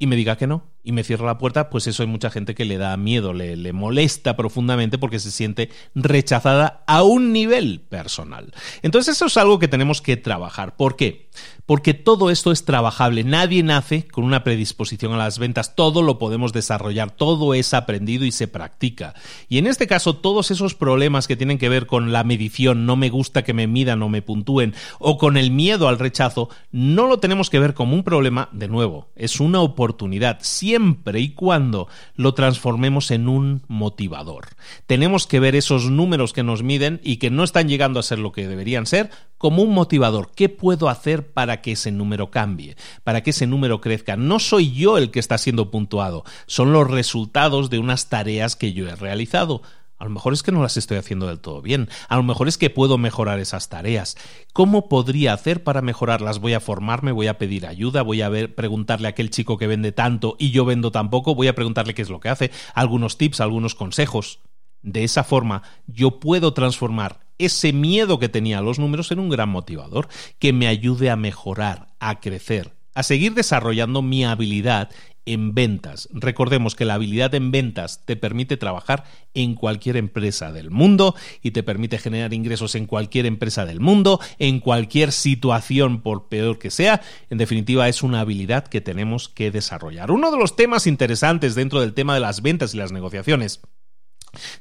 y me diga que no y me cierro la puerta, pues eso hay mucha gente que le da miedo, le, le, molesta profundamente porque se siente rechazada a un nivel personal. Entonces eso es algo que tenemos que trabajar. ¿Por qué? Porque todo esto es trabajable. Nadie nace con una predisposición a las ventas. Todo lo podemos desarrollar. Todo es aprendido y se practica. Y en este caso, todos esos problemas que tienen que ver con la medición, no me gusta que me midan o me puntúen, o con el miedo al rechazo, no lo tenemos que ver como un problema. De nuevo, es una oportunidad siempre y cuando lo transformemos en un motivador. Tenemos que ver esos números que nos miden y que no están llegando a ser lo que deberían ser como un motivador. ¿Qué puedo hacer para que ese número cambie? Para que ese número crezca. No soy yo el que está siendo puntuado, son los resultados de unas tareas que yo he realizado. A lo mejor es que no las estoy haciendo del todo bien. A lo mejor es que puedo mejorar esas tareas. ¿Cómo podría hacer para mejorarlas? Voy a formarme, voy a pedir ayuda, voy a ver, preguntarle a aquel chico que vende tanto y yo vendo tan poco, voy a preguntarle qué es lo que hace, algunos tips, algunos consejos. De esa forma, yo puedo transformar ese miedo que tenía a los números en un gran motivador que me ayude a mejorar, a crecer, a seguir desarrollando mi habilidad en ventas. Recordemos que la habilidad en ventas te permite trabajar en cualquier empresa del mundo y te permite generar ingresos en cualquier empresa del mundo, en cualquier situación por peor que sea. En definitiva, es una habilidad que tenemos que desarrollar. Uno de los temas interesantes dentro del tema de las ventas y las negociaciones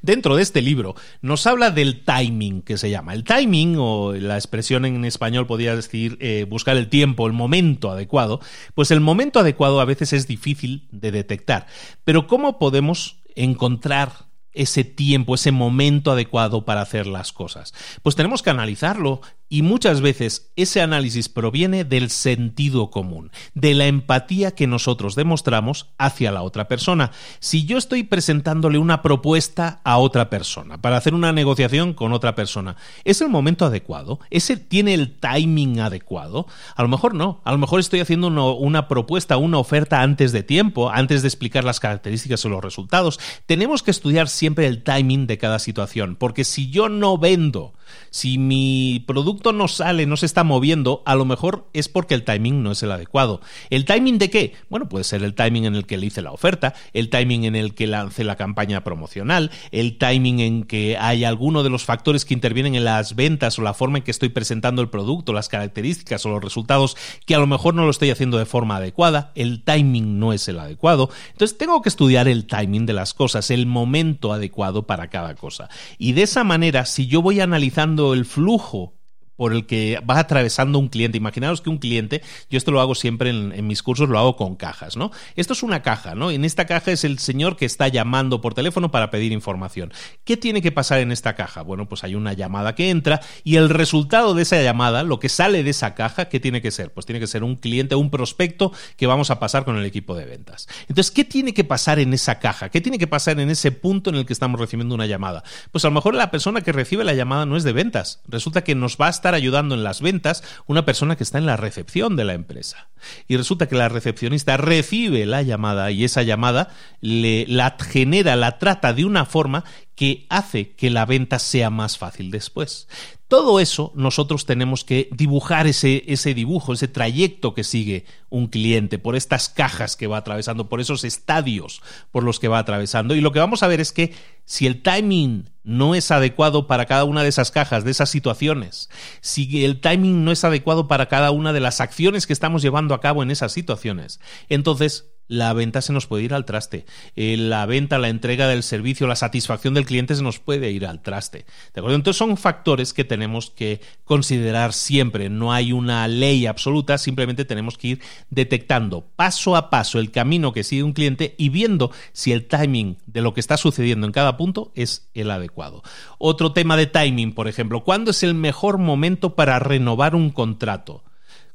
Dentro de este libro nos habla del timing, que se llama. El timing, o la expresión en español podría decir eh, buscar el tiempo, el momento adecuado, pues el momento adecuado a veces es difícil de detectar. Pero ¿cómo podemos encontrar ese tiempo, ese momento adecuado para hacer las cosas? Pues tenemos que analizarlo y muchas veces ese análisis proviene del sentido común, de la empatía que nosotros demostramos hacia la otra persona. Si yo estoy presentándole una propuesta a otra persona para hacer una negociación con otra persona, ¿es el momento adecuado? ¿Ese tiene el timing adecuado? A lo mejor no. A lo mejor estoy haciendo una, propuesta, una oferta antes de tiempo, antes de explicar las características o los resultados. Tenemos que estudiar siempre el timing de cada situación, porque si yo no vendo, si mi producto no sale, no se está moviendo, a lo mejor es porque el timing no es el adecuado. ¿El timing de qué? Bueno, puede ser el timing en el que le hice la oferta, el timing en el que lance la campaña promocional, el timing en que hay alguno de los factores que intervienen en las ventas o la forma en que estoy presentando el producto, las características o los resultados que a lo mejor no lo estoy haciendo de forma adecuada, el timing no es el adecuado. Entonces tengo que estudiar el timing de las cosas, el momento adecuado para cada cosa. Y de esa manera, si yo voy a analizar el flujo por el que va atravesando un cliente. Imaginaos que un cliente, yo esto lo hago siempre en, mis cursos, lo hago con cajas, ¿no? Esto es una caja, ¿no? En esta caja es el señor que está llamando por teléfono para pedir información. ¿Qué tiene que pasar en esta caja? Bueno, pues hay una llamada que entra y el resultado de esa llamada, lo que sale de esa caja, ¿qué tiene que ser? Pues tiene que ser un cliente, un prospecto que vamos a pasar con el equipo de ventas. Entonces, ¿qué tiene que pasar en esa caja? ¿Qué tiene que pasar en ese punto en el que estamos recibiendo una llamada? Pues a lo mejor la persona que recibe la llamada no es de ventas. Resulta que nos va a ayudando en las ventas una persona que está en la recepción de la empresa. Y resulta que la recepcionista recibe la llamada y esa llamada le, la genera, la trata de una forma que hace que la venta sea más fácil después. Todo eso nosotros tenemos que dibujar ese, ese, dibujo, ese trayecto que sigue un cliente, por estas cajas que va atravesando, por esos estadios por los que va atravesando. Y lo que vamos a ver es que si el timing no es adecuado para cada una de esas cajas, de esas situaciones, si el timing no es adecuado para cada una de las acciones que estamos llevando a cabo en esas situaciones, entonces la venta se nos puede ir al traste. Eh, la venta, la entrega del servicio, la satisfacción del cliente se nos puede ir al traste. ¿De acuerdo? Entonces son factores que tenemos que considerar siempre. No hay una ley absoluta, simplemente tenemos que ir detectando paso a paso el camino que sigue un cliente y viendo si el timing de lo que está sucediendo en cada punto es el adecuado. Otro tema de timing, por ejemplo, ¿cuándo es el mejor momento para renovar un contrato?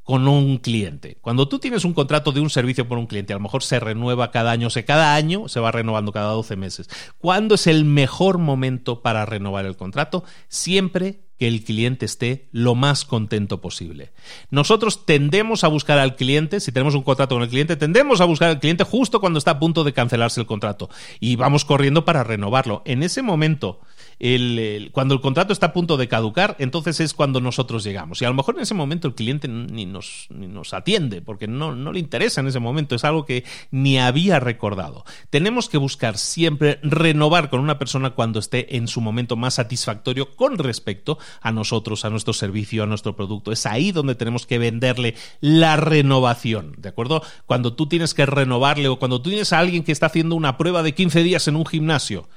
Con un cliente. Cuando tú tienes un contrato de un servicio por un cliente, a lo mejor se renueva cada año, o sea, cada año se va renovando cada 12 meses. ¿Cuándo es el mejor momento para renovar el contrato? Siempre que el cliente esté lo más contento posible. Nosotros tendemos a buscar al cliente, si tenemos un contrato con el cliente, tendemos a buscar al cliente justo cuando está a punto de cancelarse el contrato y vamos corriendo para renovarlo. En ese momento cuando el contrato está a punto de caducar, entonces es cuando nosotros llegamos. Y a lo mejor en ese momento el cliente ni nos, atiende, porque no, no le interesa en ese momento, es algo que ni había recordado. Tenemos que buscar siempre renovar con una persona cuando esté en su momento más satisfactorio con respecto a nosotros, a nuestro servicio, a nuestro producto. Es ahí donde tenemos que venderle la renovación, ¿de acuerdo? Cuando tú tienes que renovarle o cuando tú tienes a alguien que está haciendo una prueba de 15 días en un gimnasio,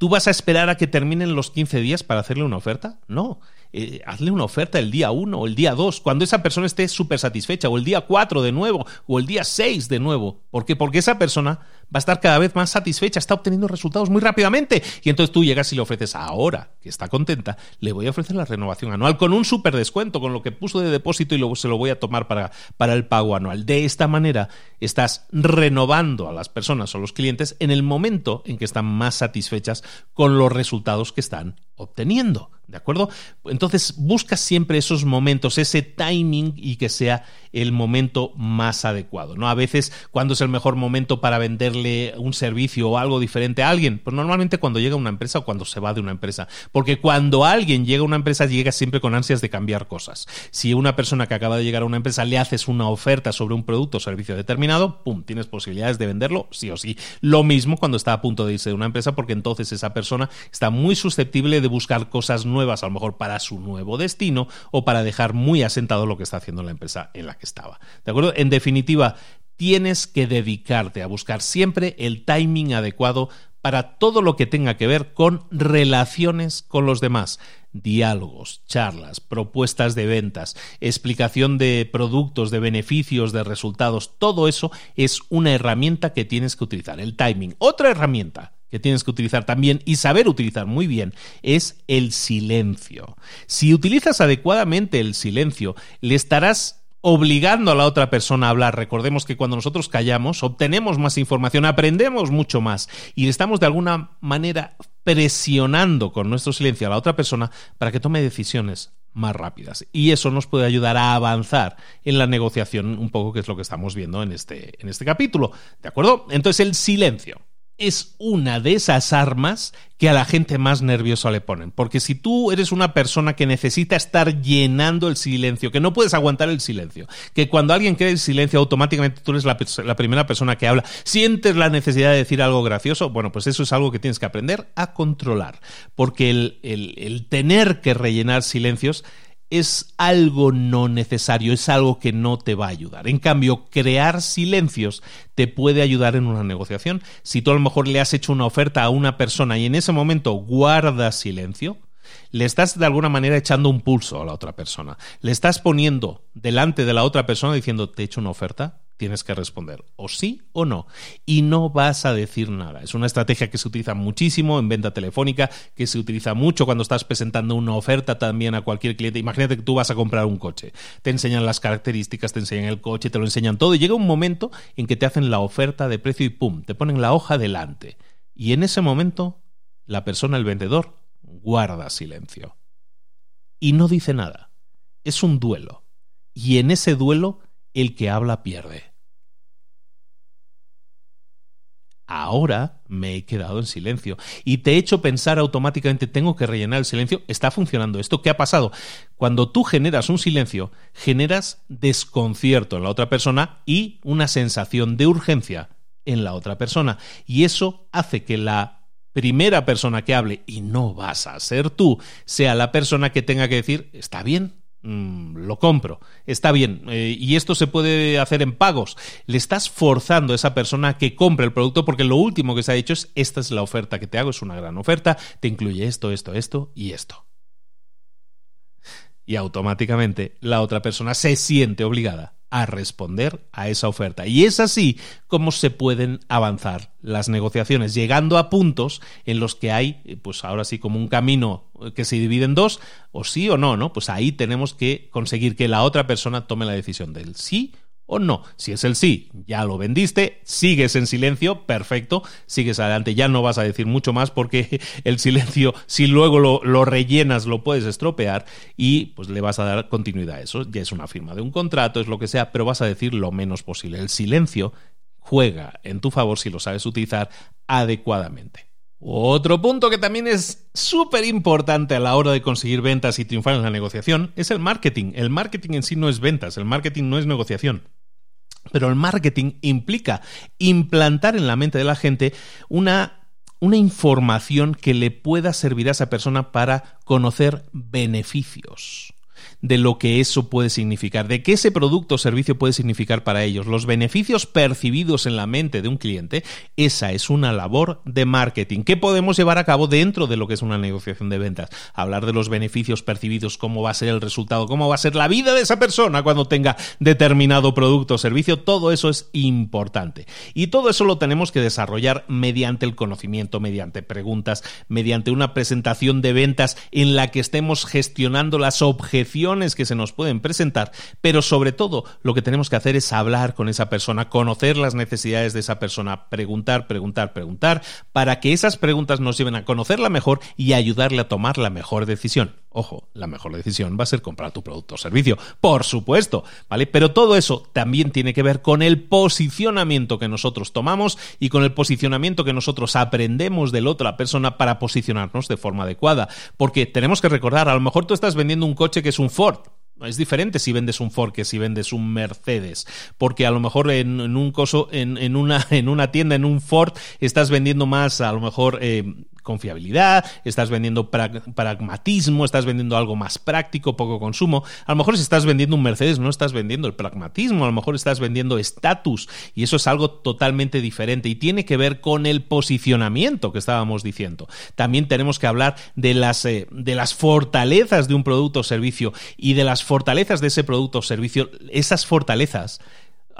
¿tú vas a esperar a que terminen los 15 días para hacerle una oferta? No. Eh, hazle una oferta el día 1 o el día 2, cuando esa persona esté súper satisfecha, o el día 4 de nuevo, o el día 6 de nuevo. ¿Por qué? Porque esa persona va a estar cada vez más satisfecha, está obteniendo resultados muy rápidamente. Y entonces tú llegas y le ofreces ahora, que está contenta, le voy a ofrecer la renovación anual con un súper descuento, con lo que puso de depósito y luego se lo voy a tomar para, para el pago anual. De esta manera estás renovando a las personas o los clientes en el momento en que están más satisfechas con los resultados que están obteniendo. ¿De acuerdo? Entonces busca siempre esos momentos, ese timing y que sea el momento más adecuado. ¿no? A veces, cuando es el mejor momento para venderle un servicio o algo diferente a alguien? Pues normalmente cuando llega a una empresa o cuando se va de una empresa. Porque cuando alguien llega a una empresa, llega siempre con ansias de cambiar cosas. Si una persona que acaba de llegar a una empresa le haces una oferta sobre un producto o servicio determinado, ¡pum! Tienes posibilidades de venderlo sí o sí. Lo mismo cuando está a punto de irse de una empresa, porque entonces esa persona está muy susceptible de buscar cosas nuevas, a lo mejor para su nuevo destino o para dejar muy asentado lo que está haciendo la empresa en la que estaba. ¿De acuerdo? En definitiva, tienes que dedicarte a buscar siempre el timing adecuado para todo lo que tenga que ver con relaciones con los demás. Diálogos, charlas, propuestas de ventas, explicación de productos, de beneficios, de resultados, todo eso es una herramienta que tienes que utilizar. El timing. Otra herramienta que tienes que utilizar también y saber utilizar muy bien es el silencio. Si utilizas adecuadamente el silencio, le estarás obligando a la otra persona a hablar. Recordemos que cuando nosotros callamos, obtenemos más información, aprendemos mucho más y estamos de alguna manera presionando con nuestro silencio a la otra persona para que tome decisiones más rápidas. Y eso nos puede ayudar a avanzar en la negociación un poco, que es lo que estamos viendo en este, en este capítulo. ¿De acuerdo? Entonces el silencio es una de esas armas que a la gente más nerviosa le ponen. Porque si tú eres una persona que necesita estar llenando el silencio, que no puedes aguantar el silencio, que cuando alguien queda en silencio automáticamente tú eres la, primera persona que habla, sientes la necesidad de decir algo gracioso, bueno, pues eso es algo que tienes que aprender a controlar. Porque el tener que rellenar silencios es algo no necesario, es algo que no te va a ayudar. En cambio, crear silencios te puede ayudar en una negociación. Si tú a lo mejor le has hecho una oferta a una persona y en ese momento guardas silencio, le estás de alguna manera echando un pulso a la otra persona. Le estás poniendo delante de la otra persona diciendo, te he hecho una oferta, tienes que responder o sí o no. Y no vas a decir nada. Es una estrategia que se utiliza muchísimo en venta telefónica, que se utiliza mucho cuando estás presentando una oferta también a cualquier cliente. Imagínate que tú vas a comprar un coche. Te enseñan las características, te enseñan el coche, te lo enseñan todo. Y llega un momento en que te hacen la oferta de precio y pum, te ponen la hoja delante. Y en ese momento, la persona, el vendedor, guarda silencio. Y no dice nada. Es un duelo. Y en ese duelo, el que habla pierde. Ahora me he quedado en silencio. Y te he hecho pensar automáticamente tengo que rellenar el silencio, está funcionando. Esto, ¿qué ha pasado? Cuando tú generas un silencio, generas desconcierto en la otra persona y una sensación de urgencia en la otra persona. Y eso hace que la primera persona que hable, y no vas a ser tú, sea la persona que tenga que decir, está bien, Mm, lo compro, está bien, eh, y esto se puede hacer en pagos. Le estás forzando a esa persona que compre el producto porque lo último que se ha dicho es, esta es la oferta que te hago, es una gran oferta, te incluye esto, esto, esto y esto. Y automáticamente la otra persona se siente obligada a responder a esa oferta. Y es así como se pueden avanzar las negociaciones, llegando a puntos en los que hay, eh, pues ahora sí, como un camino que se divide en dos, o sí o no, ¿no? Pues ahí tenemos que conseguir que la otra persona tome la decisión del sí o no. Si es el sí, ya lo vendiste, sigues en silencio, perfecto, sigues adelante, ya no vas a decir mucho más porque el silencio, si luego lo, rellenas, lo puedes estropear y pues le vas a dar continuidad a eso. Ya es una firma de un contrato, es lo que sea, pero vas a decir lo menos posible. El silencio juega en tu favor si lo sabes utilizar adecuadamente. Otro punto que también es súper importante a la hora de conseguir ventas y triunfar en la negociación es el marketing. El marketing en sí no es ventas, el marketing no es negociación. Pero el marketing implica implantar en la mente de la gente una, una información que le pueda servir a esa persona para conocer beneficios de lo que eso puede significar, de qué ese producto o servicio puede significar para ellos, los beneficios percibidos en la mente de un cliente, esa es una labor de marketing que podemos llevar a cabo dentro de lo que es una negociación de ventas. Hablar de los beneficios percibidos, cómo va a ser el resultado, cómo va a ser la vida de esa persona cuando tenga determinado producto o servicio, todo eso es importante. Y todo eso lo tenemos que desarrollar mediante el conocimiento, mediante preguntas, mediante una presentación de ventas en la que estemos gestionando las objeciones que se nos pueden presentar, pero sobre todo lo que tenemos que hacer es hablar con esa persona, conocer las necesidades de esa persona, preguntar, preguntar, preguntar, para que esas preguntas nos lleven a conocerla mejor y ayudarle a tomar la mejor decisión. Ojo, la mejor decisión va a ser comprar tu producto o servicio, por supuesto, ¿vale? Pero todo eso también tiene que ver con el posicionamiento que nosotros tomamos y con el posicionamiento que nosotros aprendemos de la otra persona para posicionarnos de forma adecuada. Porque tenemos que recordar, a lo mejor tú estás vendiendo un coche que es un Ford, es diferente si vendes un Ford que si vendes un Mercedes, porque a lo mejor en, un coso, en, una, en una tienda, en un Ford, estás vendiendo más, a lo mejor eh, confiabilidad, estás vendiendo pragmatismo, estás vendiendo algo más práctico, poco consumo. A lo mejor si estás vendiendo un Mercedes no estás vendiendo el pragmatismo, a lo mejor estás vendiendo estatus y eso es algo totalmente diferente y tiene que ver con el posicionamiento que estábamos diciendo. También tenemos que hablar de las, eh, de las fortalezas de un producto o servicio y de las fortalezas de ese producto o servicio. Esas fortalezas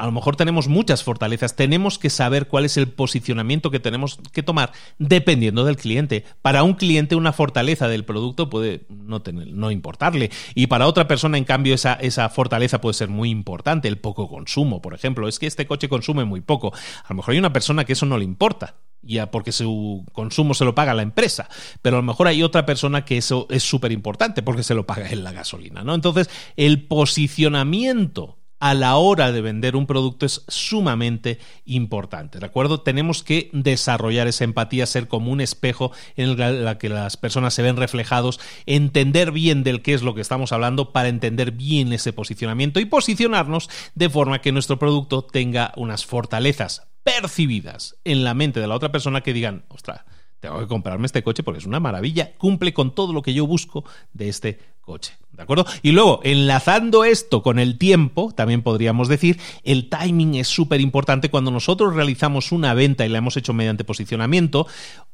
a lo mejor tenemos muchas fortalezas, tenemos que saber cuál es el posicionamiento que tenemos que tomar dependiendo del cliente. Para un cliente una fortaleza del producto puede no, importarle y para otra persona en cambio esa, esa fortaleza puede ser muy importante, el poco consumo, por ejemplo, es que este coche consume muy poco. A lo mejor hay una persona que eso no le importa, ya porque su consumo se lo paga la empresa, pero a lo mejor hay otra persona que eso es súper importante porque se lo paga en la gasolina, ¿no? Entonces, el posicionamiento a la hora de vender un producto es sumamente importante. ¿De acuerdo? Tenemos que desarrollar esa empatía, ser como un espejo en la que las personas se ven reflejados, entender bien del qué es lo que estamos hablando para entender bien ese posicionamiento y posicionarnos de forma que nuestro producto tenga unas fortalezas percibidas en la mente de la otra persona que digan, ostras, tengo que comprarme este coche porque es una maravilla, cumple con todo lo que yo busco de este coche. ¿De acuerdo? Y luego, enlazando esto con el tiempo, también podríamos decir, el timing es súper importante cuando nosotros realizamos una venta y la hemos hecho mediante posicionamiento,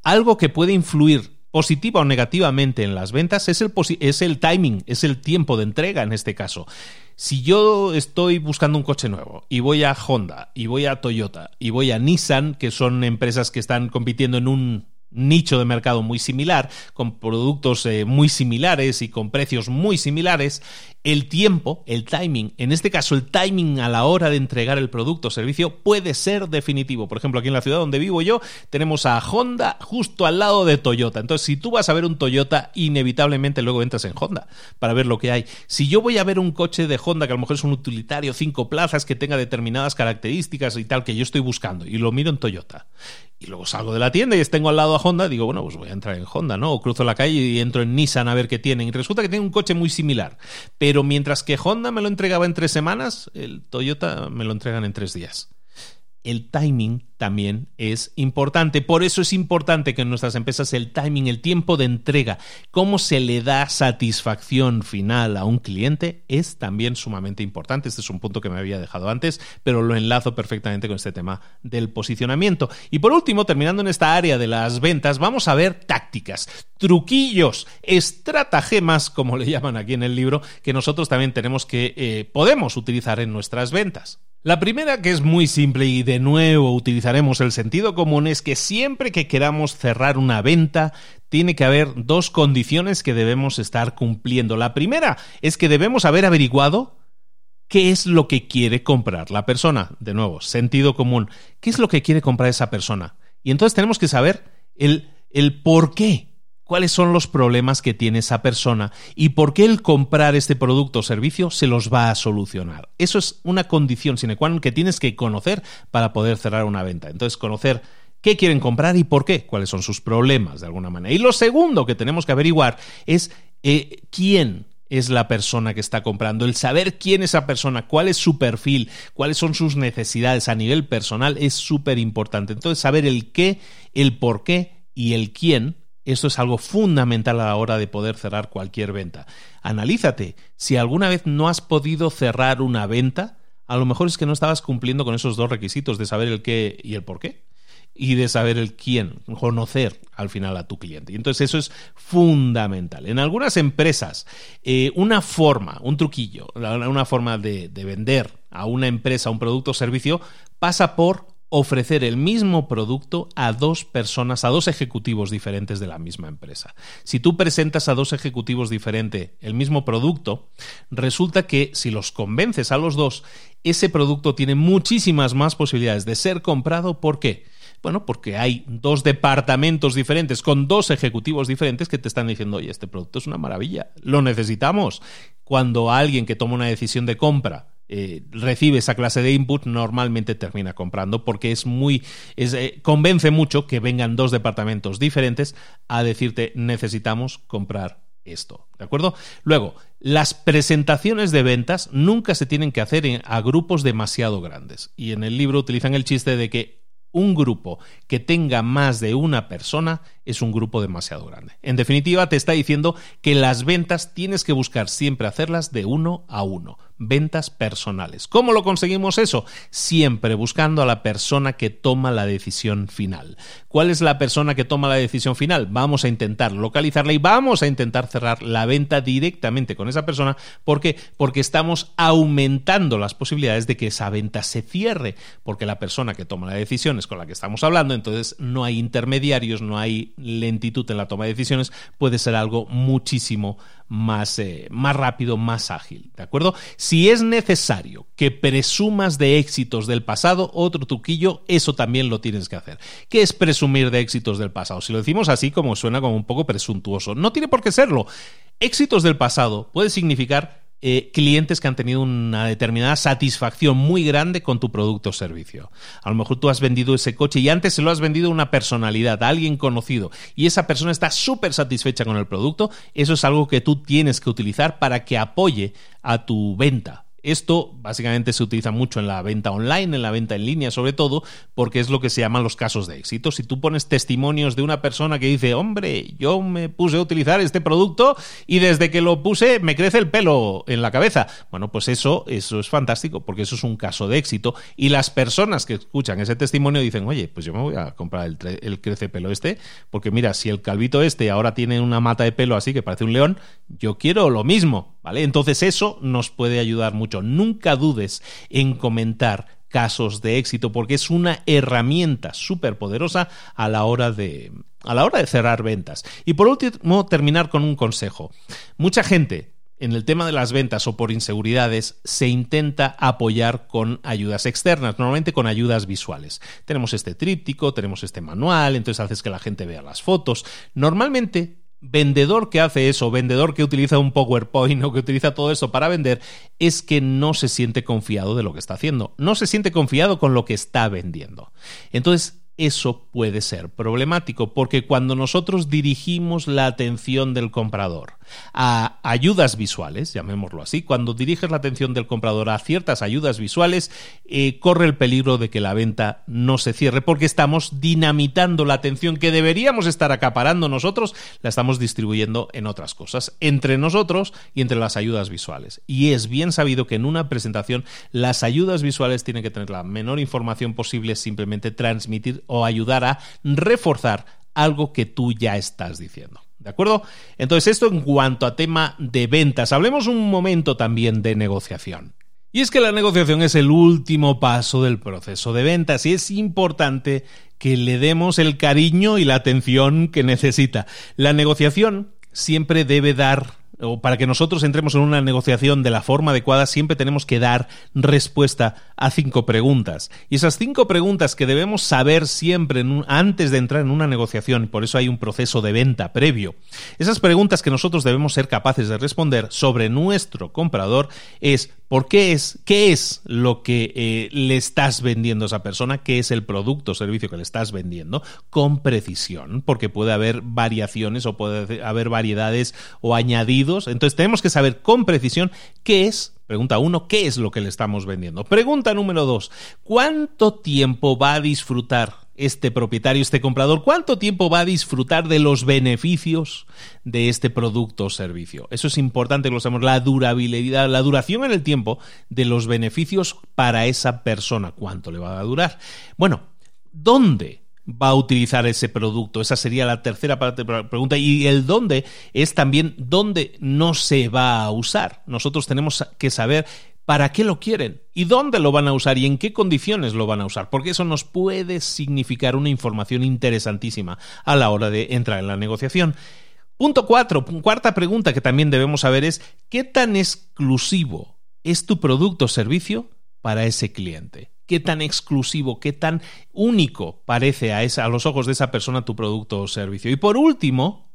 algo que puede influir positiva o negativamente en las ventas es el, es el timing, es el tiempo de entrega en este caso. Si yo estoy buscando un coche nuevo y voy a Honda y voy a Toyota y voy a Nissan, que son empresas que están compitiendo en un nicho de mercado muy similar, con productos eh, muy similares y con precios muy similares, el tiempo, el timing, en este caso el timing a la hora de entregar el producto o servicio puede ser definitivo. Por ejemplo, aquí en la ciudad donde vivo yo tenemos a Honda justo al lado de Toyota. Entonces, si tú vas a ver un Toyota, inevitablemente luego entras en Honda para ver lo que hay. Si yo voy a ver un coche de Honda que a lo mejor es un utilitario, cinco plazas, que tenga determinadas características y tal que yo estoy buscando y lo miro en Toyota y luego salgo de la tienda y tengo al lado a Honda, digo, bueno, pues voy a entrar en Honda, ¿no? O cruzo la calle y entro en Nissan a ver qué tienen. Y resulta que tiene un coche muy similar. Pero mientras que Honda me lo entregaba en tres semanas, el Toyota me lo entregan en tres días el timing también es importante. Por eso es importante que en nuestras empresas el timing, el tiempo de entrega, cómo se le da satisfacción final a un cliente, es también sumamente importante. Este es un punto que me había dejado antes, pero lo enlazo perfectamente con este tema del posicionamiento. Y por último, terminando en esta área de las ventas, vamos a ver tácticas, truquillos, estratagemas, como le llaman aquí en el libro, que nosotros también tenemos que, eh, podemos utilizar en nuestras ventas. La primera, que es muy simple y de nuevo utilizaremos el sentido común, es que siempre que queramos cerrar una venta, tiene que haber dos condiciones que debemos estar cumpliendo. La primera es que debemos haber averiguado qué es lo que quiere comprar la persona. De nuevo, sentido común. ¿Qué es lo que quiere comprar esa persona? Y entonces tenemos que saber el, el por qué cuáles son los problemas que tiene esa persona y por qué el comprar este producto o servicio se los va a solucionar. Eso es una condición sine qua non que tienes que conocer para poder cerrar una venta. Entonces, conocer qué quieren comprar y por qué, cuáles son sus problemas de alguna manera. Y lo segundo que tenemos que averiguar es eh, quién es la persona que está comprando, el saber quién es esa persona, cuál es su perfil, cuáles son sus necesidades a nivel personal es súper importante. Entonces, saber el qué, el por qué y el quién, esto es algo fundamental a la hora de poder cerrar cualquier venta. Analízate, si alguna vez no has podido cerrar una venta, a lo mejor es que no estabas cumpliendo con esos dos requisitos de saber el qué y el por qué y de saber el quién, conocer al final a tu cliente. Y entonces eso es fundamental. En algunas empresas, eh, una forma, un truquillo, una forma de, de vender a una empresa un producto o servicio pasa por ofrecer el mismo producto a dos personas, a dos ejecutivos diferentes de la misma empresa. Si tú presentas a dos ejecutivos diferentes el mismo producto, resulta que si los convences a los dos, ese producto tiene muchísimas más posibilidades de ser comprado. ¿Por qué? Bueno, porque hay dos departamentos diferentes con dos ejecutivos diferentes que te están diciendo, oye, este producto es una maravilla, lo necesitamos. Cuando alguien que toma una decisión de compra eh, recibe esa clase de input, normalmente termina comprando porque es muy. Eh, convence mucho que vengan dos departamentos diferentes a decirte necesitamos comprar esto. ¿De acuerdo? Luego, las presentaciones de ventas nunca se tienen que hacer a grupos demasiado grandes. Y en el libro utilizan el chiste de que un grupo que tenga más de una persona es un grupo demasiado grande. En definitiva, te está diciendo que las ventas tienes que buscar siempre hacerlas de uno a uno ventas personales. ¿Cómo lo conseguimos eso? Siempre buscando a la persona que toma la decisión final. ¿Cuál es la persona que toma la decisión final? Vamos a intentar localizarla y vamos a intentar cerrar la venta directamente con esa persona. ¿Por qué? Porque estamos aumentando las posibilidades de que esa venta se cierre, porque la persona que toma la decisión es con la que estamos hablando, entonces no hay intermediarios, no hay lentitud en la toma de decisiones, puede ser algo muchísimo más, eh, más rápido, más ágil. ¿De acuerdo? Si es necesario que presumas de éxitos del pasado, otro truquillo, eso también lo tienes que hacer. ¿Qué es presumir de éxitos del pasado? Si lo decimos así, como suena como un poco presuntuoso. No tiene por qué serlo. Éxitos del pasado puede significar eh, clientes que han tenido una determinada satisfacción muy grande con tu producto o servicio. A lo mejor tú has vendido ese coche y antes se lo has vendido a una personalidad, a alguien conocido, y esa persona está súper satisfecha con el producto. Eso es algo que tú tienes que utilizar para que apoye a tu venta esto básicamente se utiliza mucho en la venta online, en la venta en línea sobre todo, porque es lo que se llaman los casos de éxito. Si tú pones testimonios de una persona que dice, hombre, yo me puse a utilizar este producto y desde que lo puse me crece el pelo en la cabeza. Bueno, pues eso, eso es fantástico, porque eso es un caso de éxito. Y las personas que escuchan ese testimonio dicen, oye, pues yo me voy a comprar el, el crece pelo este, porque mira, si el calvito este ahora tiene una mata de pelo así que parece un león, yo quiero lo mismo. ¿Vale? Entonces eso nos puede ayudar mucho. Nunca dudes en comentar casos de éxito porque es una herramienta súper poderosa a la hora de a la hora de cerrar ventas. Y por último, terminar con un consejo. Mucha gente en el tema de las ventas o por inseguridades se intenta apoyar con ayudas externas, normalmente con ayudas visuales. Tenemos este tríptico, tenemos este manual, entonces haces que la gente vea las fotos. Normalmente vendedor que hace eso, vendedor que utiliza un PowerPoint o que utiliza todo eso para vender, es que no se siente confiado de lo que está haciendo, no se siente confiado con lo que está vendiendo. Entonces, eso puede ser problemático porque cuando nosotros dirigimos la atención del comprador a ayudas visuales, llamémoslo así, cuando diriges la atención del comprador a ciertas ayudas visuales, eh, corre el peligro de que la venta no se cierre porque estamos dinamitando la atención que deberíamos estar acaparando nosotros, la estamos distribuyendo en otras cosas, entre nosotros y entre las ayudas visuales. Y es bien sabido que en una presentación las ayudas visuales tienen que tener la menor información posible, simplemente transmitir o ayudar a reforzar algo que tú ya estás diciendo. ¿De acuerdo? Entonces, esto en cuanto a tema de ventas. Hablemos un momento también de negociación. Y es que la negociación es el último paso del proceso de ventas y es importante que le demos el cariño y la atención que necesita. La negociación siempre debe dar o para que nosotros entremos en una negociación de la forma adecuada, siempre tenemos que dar respuesta a cinco preguntas. Y esas cinco preguntas que debemos saber siempre antes de entrar en una negociación, y por eso hay un proceso de venta previo, esas preguntas que nosotros debemos ser capaces de responder sobre nuestro comprador es ¿Por qué es, qué es lo que eh, le estás vendiendo a esa persona? ¿Qué es el producto o servicio que le estás vendiendo? Con precisión, porque puede haber variaciones o puede haber variedades o añadidos. Entonces tenemos que saber con precisión qué es Pregunta uno, ¿qué es lo que le estamos vendiendo? Pregunta número dos, ¿cuánto tiempo va a disfrutar este propietario, este comprador, cuánto tiempo va a disfrutar de los beneficios de este producto o servicio. Eso es importante que lo sabemos, la durabilidad, la duración en el tiempo de los beneficios para esa persona. ¿Cuánto le va a durar? Bueno, ¿dónde? va a utilizar ese producto? Esa sería la tercera parte de la pregunta. Y el dónde es también dónde no se va a usar. Nosotros tenemos que saber para qué lo quieren y dónde lo van a usar y en qué condiciones lo van a usar, porque eso nos puede significar una información interesantísima a la hora de entrar en la negociación. Punto cuatro, cuarta pregunta que también debemos saber es ¿qué tan exclusivo es tu producto o servicio para ese cliente? ¿Qué tan exclusivo, qué tan único parece a, los ojos de esa persona tu producto o servicio? Y por último,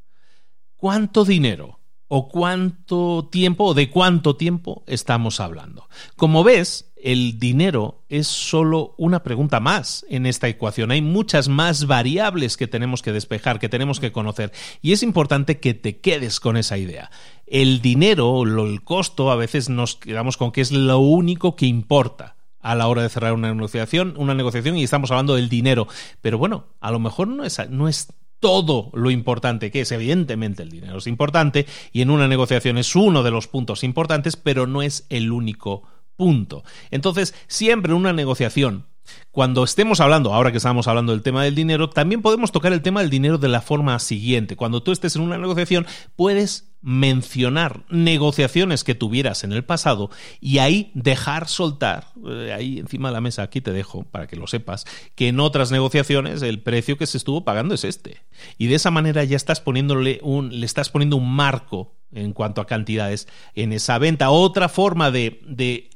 ¿cuánto dinero o cuánto tiempo o de cuánto tiempo estamos hablando. Como ves, el dinero es solo una pregunta más en esta ecuación. Hay muchas más variables que tenemos que despejar, que tenemos que conocer. Y es importante que te quedes con esa idea. El dinero, el costo, a veces nos quedamos con que es lo único que importa a la hora de cerrar una negociación, una negociación y estamos hablando del dinero. Pero bueno, a lo mejor no es, no es todo lo importante que es. Evidentemente el dinero es importante y en una negociación es uno de los puntos importantes, pero no es el único punto. Entonces, siempre en una negociación cuando estemos hablando, ahora que estamos hablando del tema del dinero, también podemos tocar el tema del dinero de la forma siguiente. Cuando tú estés en una negociación, puedes mencionar negociaciones que tuvieras en el pasado y ahí dejar soltar, eh, ahí encima de la mesa, aquí te dejo para que lo sepas, que en otras negociaciones el precio que se estuvo pagando es este. Y de esa manera ya estás poniéndole un, le estás poniendo un marco en cuanto a cantidades en esa venta. Otra forma de, de,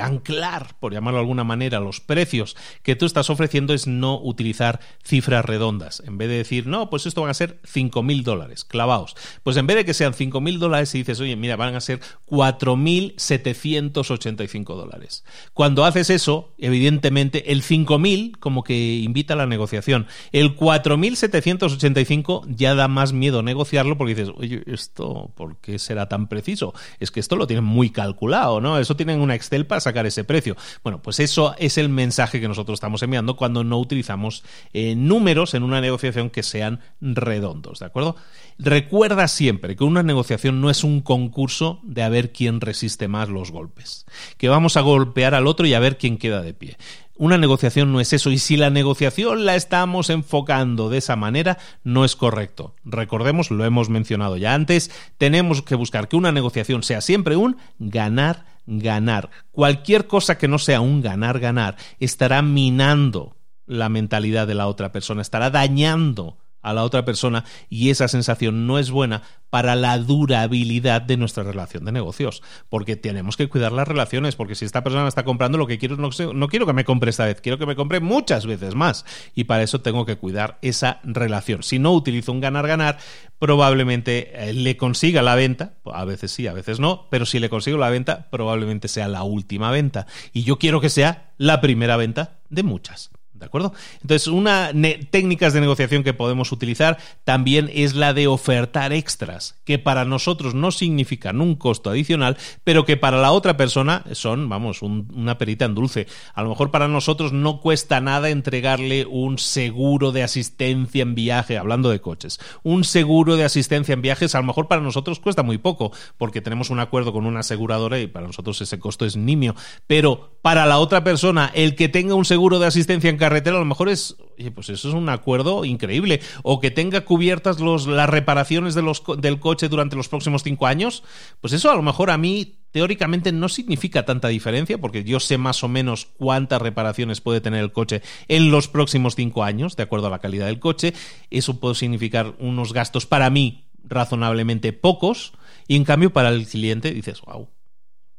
anclar, por llamarlo de alguna manera, los precios que tú estás ofreciendo es no utilizar cifras redondas. En vez de decir, no, pues esto van a ser 5.000 dólares, clavados. Pues en vez de que sean 5.000 dólares, y dices, oye, mira, van a ser 4.785 dólares. Cuando haces eso, evidentemente, el 5.000 como que invita a la negociación. El 4.785 ya da más miedo negociarlo porque dices, oye, esto ¿por qué será tan preciso? Es que esto lo tienen muy calculado, ¿no? Eso tienen una Excel para sacar ese precio. Bueno, pues eso es el mensaje que nosotros estamos enviando cuando no utilizamos eh, números en una negociación que sean redondos, ¿de acuerdo? Recuerda siempre que una negociación no es un concurso de a ver quién resiste más los golpes, que vamos a golpear al otro y a ver quién queda de pie. Una negociación no es eso y si la negociación la estamos enfocando de esa manera, no es correcto. Recordemos, lo hemos mencionado ya antes, tenemos que buscar que una negociación sea siempre un ganar, ganar. Cualquier cosa que no sea un ganar, ganar estará minando la mentalidad de la otra persona, estará dañando a la otra persona y esa sensación no es buena para la durabilidad de nuestra relación de negocios, porque tenemos que cuidar las relaciones, porque si esta persona está comprando lo que quiero, no, no quiero que me compre esta vez, quiero que me compre muchas veces más y para eso tengo que cuidar esa relación. Si no utilizo un ganar-ganar, probablemente eh, le consiga la venta, a veces sí, a veces no, pero si le consigo la venta, probablemente sea la última venta y yo quiero que sea la primera venta de muchas. ¿De acuerdo? Entonces, una técnicas de negociación que podemos utilizar también es la de ofertar extras, que para nosotros no significan un costo adicional, pero que para la otra persona son, vamos, una perita en dulce. A lo mejor para nosotros no cuesta nada entregarle un seguro de asistencia en viaje, hablando de coches. Un seguro de asistencia en viajes, a lo mejor para nosotros cuesta muy poco, porque tenemos un acuerdo con una aseguradora y para nosotros ese costo es nimio. Pero para la otra persona, el que tenga un seguro de asistencia en carretera a lo mejor es, pues eso es un acuerdo increíble. O que tenga cubiertas los, las reparaciones de los, del coche durante los próximos cinco años, pues eso a lo mejor a mí teóricamente no significa tanta diferencia, porque yo sé más o menos cuántas reparaciones puede tener el coche en los próximos cinco años, de acuerdo a la calidad del coche. Eso puede significar unos gastos para mí razonablemente pocos, y en cambio para el cliente dices, wow,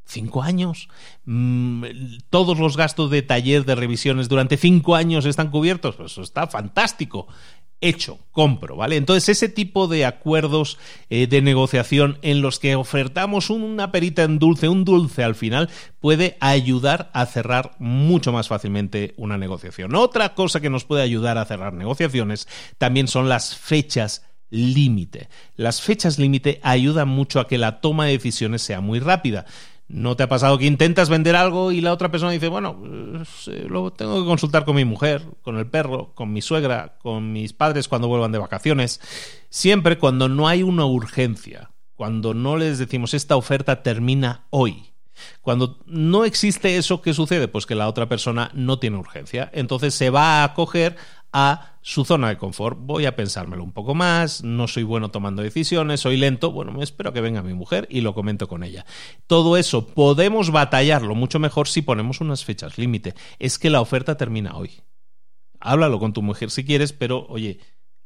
Cinco años. Mm, todos los gastos de taller de revisiones durante cinco años están cubiertos. Pues eso está fantástico. hecho, compro, ¿vale? Entonces ese tipo de acuerdos eh, de negociación en los que ofertamos una perita en dulce, un dulce al final, puede ayudar a cerrar mucho más fácilmente una negociación. Otra cosa que nos puede ayudar a cerrar negociaciones también son las fechas límite. Las fechas límite ayudan mucho a que la toma de decisiones sea muy rápida. ¿No te ha pasado que intentas vender algo y la otra persona dice, bueno, pues, eh, lo tengo que consultar con mi mujer, con el perro, con mi suegra, con mis padres cuando vuelvan de vacaciones? Siempre cuando no hay una urgencia, cuando no les decimos esta oferta termina hoy. Cuando no existe eso, ¿qué sucede? Pues que la otra persona no tiene urgencia. Entonces se va a acoger a su zona de confort. Voy a pensármelo un poco más, no soy bueno tomando decisiones, soy lento, bueno, me espero que venga mi mujer y lo comento con ella. Todo eso podemos batallarlo mucho mejor si ponemos unas fechas límite. Es que la oferta termina hoy. Háblalo con tu mujer si quieres, pero oye,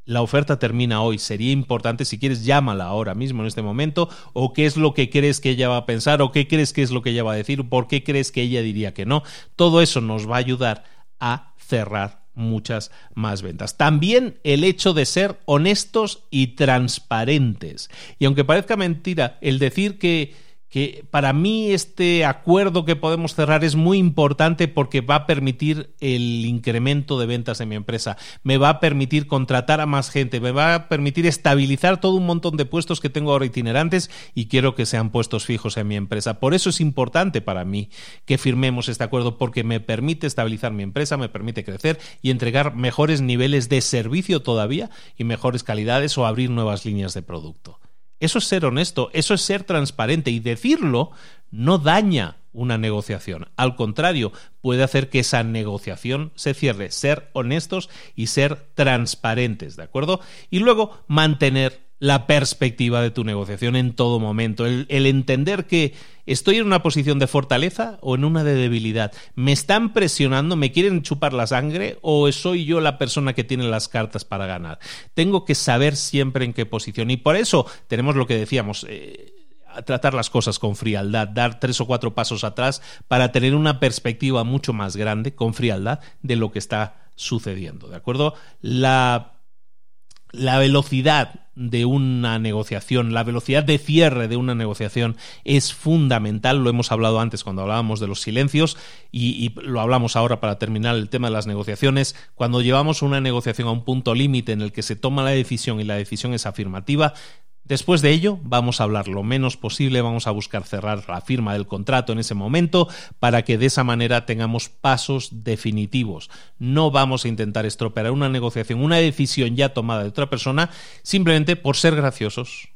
la oferta termina hoy. Sería importante, si quieres, llámala ahora mismo en este momento, o qué es lo que crees que ella va a pensar, o qué crees que es lo que ella va a decir, por qué crees que ella diría que no. Todo eso nos va a ayudar a cerrar muchas más ventas. También el hecho de ser honestos y transparentes. Y aunque parezca mentira, el decir que que para mí este acuerdo que podemos cerrar es muy importante porque va a permitir el incremento de ventas en mi empresa, me va a permitir contratar a más gente, me va a permitir estabilizar todo un montón de puestos que tengo ahora itinerantes y quiero que sean puestos fijos en mi empresa. Por eso es importante para mí que firmemos este acuerdo porque me permite estabilizar mi empresa, me permite crecer y entregar mejores niveles de servicio todavía y mejores calidades o abrir nuevas líneas de producto. Eso es ser honesto, eso es ser transparente y decirlo no daña una negociación. Al contrario, puede hacer que esa negociación se cierre. Ser honestos y ser transparentes, ¿de acuerdo? Y luego mantener la perspectiva de tu negociación en todo momento, el, entender que estoy en una posición de fortaleza o en una de debilidad, me están presionando, me quieren chupar la sangre o soy yo la persona que tiene las cartas para ganar. Tengo que saber siempre en qué posición y por eso tenemos lo que decíamos. Eh, tratar las cosas con frialdad, dar tres o cuatro pasos atrás para tener una perspectiva mucho más grande, con frialdad, de lo que está sucediendo. ¿De acuerdo? La la velocidad de una negociación, la velocidad de cierre de una negociación es fundamental. Lo hemos hablado antes cuando hablábamos de los silencios y, lo hablamos ahora para terminar el tema de las negociaciones. Cuando llevamos una negociación a un punto límite en el que se toma la decisión y la decisión es afirmativa, Después de ello, vamos a hablar lo menos posible, vamos a buscar cerrar la firma del contrato en ese momento para que de esa manera tengamos pasos definitivos. No vamos a intentar estropear una negociación, una decisión ya tomada de otra persona, simplemente por ser graciosos,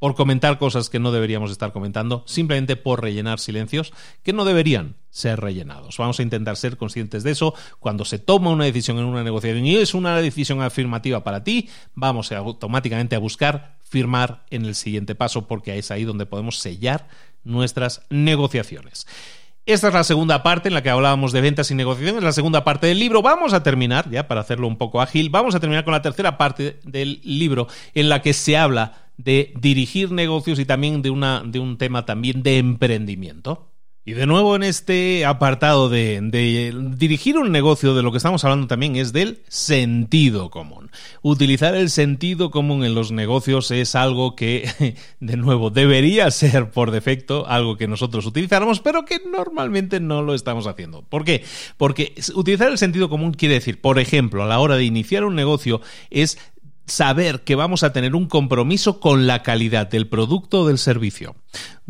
por comentar cosas que no deberíamos estar comentando, simplemente por rellenar silencios que no deberían ser rellenados. Vamos a intentar ser conscientes de eso. Cuando se toma una decisión en una negociación y es una decisión afirmativa para ti, vamos automáticamente a buscar firmar en el siguiente paso porque es ahí donde podemos sellar nuestras negociaciones. Esta es la segunda parte en la que hablábamos de ventas y negociaciones, la segunda parte del libro. Vamos a terminar, ya para hacerlo un poco ágil, vamos a terminar con la tercera parte del libro en la que se habla de dirigir negocios y también de, una, de un tema también de emprendimiento. Y de nuevo en este apartado de, dirigir un negocio, de lo que estamos hablando también es del sentido común. Utilizar el sentido común en los negocios es algo que, de nuevo, debería ser por defecto algo que nosotros utilizáramos, pero que normalmente no lo estamos haciendo. ¿Por qué? Porque utilizar el sentido común quiere decir, por ejemplo, a la hora de iniciar un negocio es saber que vamos a tener un compromiso con la calidad del producto o del servicio.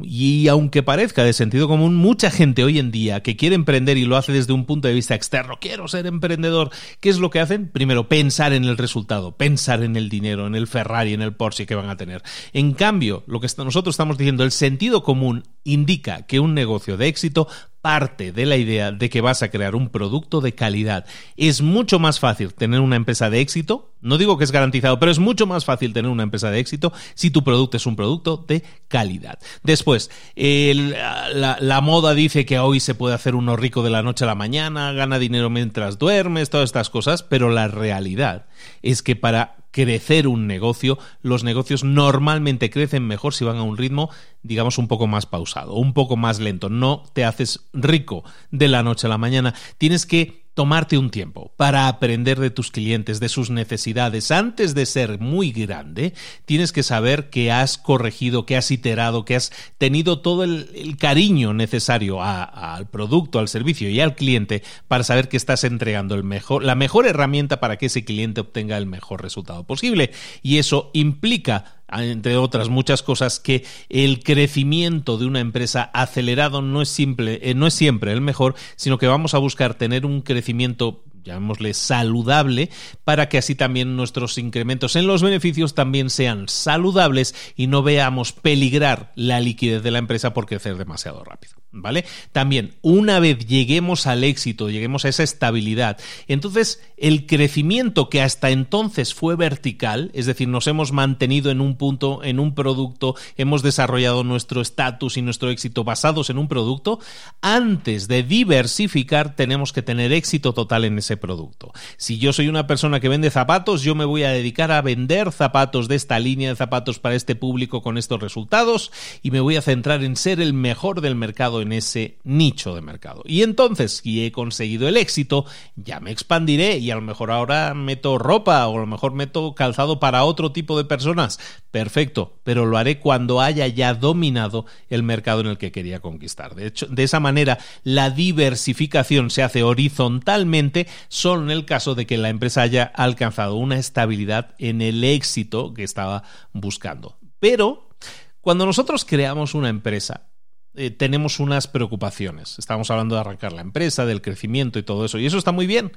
Y aunque parezca de sentido común, mucha gente hoy en día que quiere emprender y lo hace desde un punto de vista externo, quiero ser emprendedor, ¿qué es lo que hacen? Primero, pensar en el resultado, pensar en el dinero, en el Ferrari, en el Porsche que van a tener. En cambio, lo que nosotros estamos diciendo, el sentido común indica que un negocio de éxito parte de la idea de que vas a crear un producto de calidad. Es mucho más fácil tener una empresa de éxito, no digo que es garantizado, pero es mucho más fácil tener una empresa de éxito si tu producto es un producto de calidad. Después, la, moda dice que hoy se puede hacer uno rico de la noche a la mañana, gana dinero mientras duermes, todas estas cosas, pero la realidad es que para crecer un negocio, los negocios normalmente crecen mejor si van a un ritmo, digamos, un poco más pausado, un poco más lento. No te haces rico de la noche a la mañana. Tienes que tomarte un tiempo para aprender de tus clientes, de sus necesidades, antes de ser muy grande, tienes que saber que has corregido, que has iterado, que has tenido todo el, cariño necesario al producto, al servicio y al cliente para saber que estás entregando la mejor herramienta para que ese cliente obtenga el mejor resultado posible. Y eso implica entre otras muchas cosas, que el crecimiento de una empresa acelerado no es, simple, eh, no es siempre el mejor, sino que vamos a buscar tener un crecimiento llamémosle saludable, para que así también nuestros incrementos en los beneficios también sean saludables y no veamos peligrar la liquidez de la empresa por crecer demasiado rápido. ¿Vale? También, una vez lleguemos al éxito, lleguemos a esa estabilidad, entonces el crecimiento que hasta entonces fue vertical, es decir, nos hemos mantenido en un punto, en un producto, hemos desarrollado nuestro estatus y nuestro éxito basados en un producto, antes de diversificar tenemos que tener éxito total en ese producto. Si yo soy una persona que vende zapatos, yo me voy a dedicar a vender zapatos de esta línea de zapatos para este público con estos resultados y me voy a centrar en ser el mejor del mercado en ese nicho de mercado. Y entonces, si he conseguido el éxito, ya me expandiré y a lo mejor ahora meto ropa o a lo mejor meto calzado para otro tipo de personas. Perfecto, pero lo haré cuando haya ya dominado el mercado en el que quería conquistar. De hecho, de esa manera, la diversificación se hace horizontalmente solo en el caso de que la empresa haya alcanzado una estabilidad en el éxito que estaba buscando. Pero cuando nosotros creamos una empresa, eh, tenemos unas preocupaciones. Estamos hablando de arrancar la empresa, del crecimiento y todo eso. Y eso está muy bien.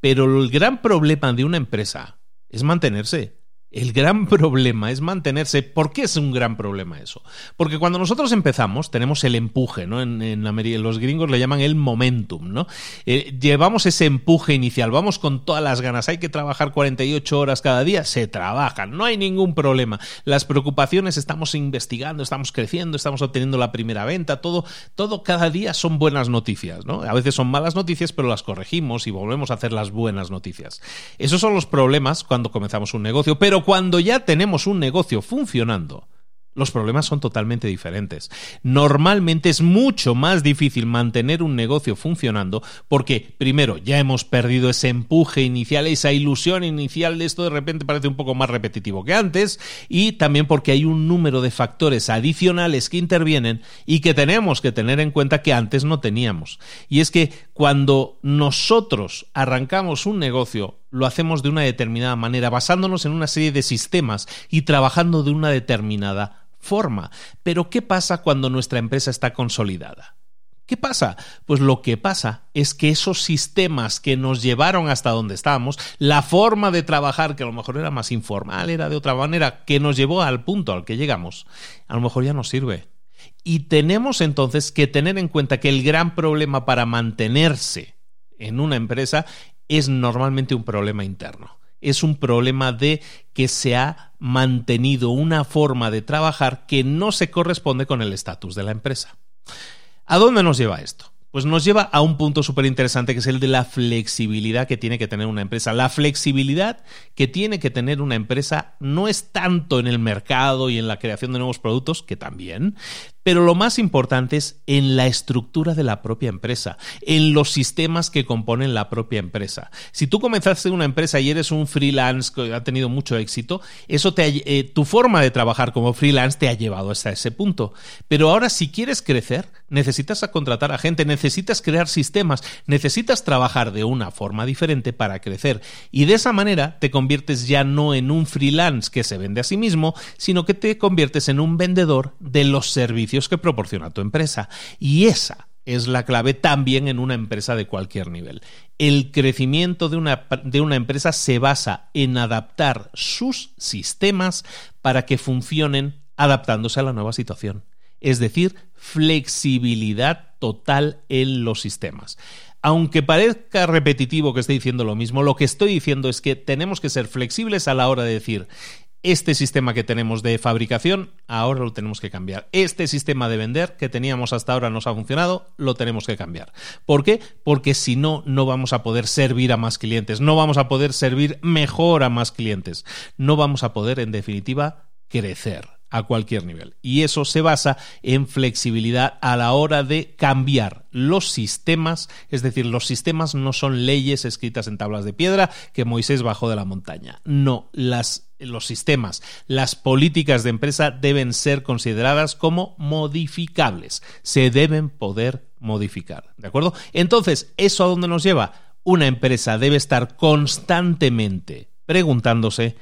Pero el gran problema de una empresa es mantenerse. El gran problema es mantenerse. ¿Por qué es un gran problema eso? Porque cuando nosotros empezamos tenemos el empuje, ¿no? En, en los gringos le llaman el momentum, ¿no? Eh, llevamos ese empuje inicial, vamos con todas las ganas. Hay que trabajar 48 horas cada día, se trabaja, no hay ningún problema. Las preocupaciones estamos investigando, estamos creciendo, estamos obteniendo la primera venta, todo, todo cada día son buenas noticias, ¿no? A veces son malas noticias, pero las corregimos y volvemos a hacer las buenas noticias. Esos son los problemas cuando comenzamos un negocio, pero cuando ya tenemos un negocio funcionando, los problemas son totalmente diferentes. Normalmente es mucho más difícil mantener un negocio funcionando porque, primero, ya hemos perdido ese empuje inicial, esa ilusión inicial de esto de repente parece un poco más repetitivo que antes y también porque hay un número de factores adicionales que intervienen y que tenemos que tener en cuenta que antes no teníamos. Y es que cuando nosotros arrancamos un negocio, lo hacemos de una determinada manera, basándonos en una serie de sistemas y trabajando de una determinada forma. Pero ¿qué pasa cuando nuestra empresa está consolidada? ¿Qué pasa? Pues lo que pasa es que esos sistemas que nos llevaron hasta donde estábamos, la forma de trabajar, que a lo mejor era más informal, era de otra manera, que nos llevó al punto al que llegamos, a lo mejor ya no sirve. Y tenemos entonces que tener en cuenta que el gran problema para mantenerse en una empresa es normalmente un problema interno es un problema de que se ha mantenido una forma de trabajar que no se corresponde con el estatus de la empresa. ¿A dónde nos lleva esto? Pues nos lleva a un punto súper interesante que es el de la flexibilidad que tiene que tener una empresa. La flexibilidad que tiene que tener una empresa no es tanto en el mercado y en la creación de nuevos productos, que también, pero lo más importante es en la estructura de la propia empresa, en los sistemas que componen la propia empresa. Si tú comenzaste una empresa y eres un freelance que ha tenido mucho éxito, eso te eh, tu forma de trabajar como freelance te ha llevado hasta ese punto. Pero ahora si quieres crecer, necesitas contratar a gente, necesitas crear sistemas, necesitas trabajar de una forma diferente para crecer. Y de esa manera te conviertes ya no en un freelance que se vende a sí mismo, sino que te conviertes en un vendedor de los servicios que proporciona tu empresa. Y esa es la clave también en una empresa de cualquier nivel. El crecimiento de una, de una, empresa se basa en adaptar sus sistemas para que funcionen adaptándose a la nueva situación. Es decir, flexibilidad total en los sistemas. Aunque parezca repetitivo que esté diciendo lo mismo, lo que estoy diciendo es que tenemos que ser flexibles a la hora de decir, este sistema que tenemos de fabricación, ahora lo tenemos que cambiar. Este sistema de vender que teníamos hasta ahora nos ha funcionado, lo tenemos que cambiar. ¿Por qué? Porque si no, no vamos a poder servir a más clientes, no vamos a poder servir mejor a más clientes, no vamos a poder, en definitiva, crecer a cualquier nivel. Y eso se basa en flexibilidad a la hora de cambiar los sistemas, es decir, los sistemas no son leyes escritas en tablas de piedra que Moisés bajó de la montaña. No, las los sistemas, las políticas de empresa deben ser consideradas como modificables, se deben poder modificar, ¿de acuerdo? Entonces, ¿eso a dónde nos lleva? Una empresa debe estar constantemente preguntándose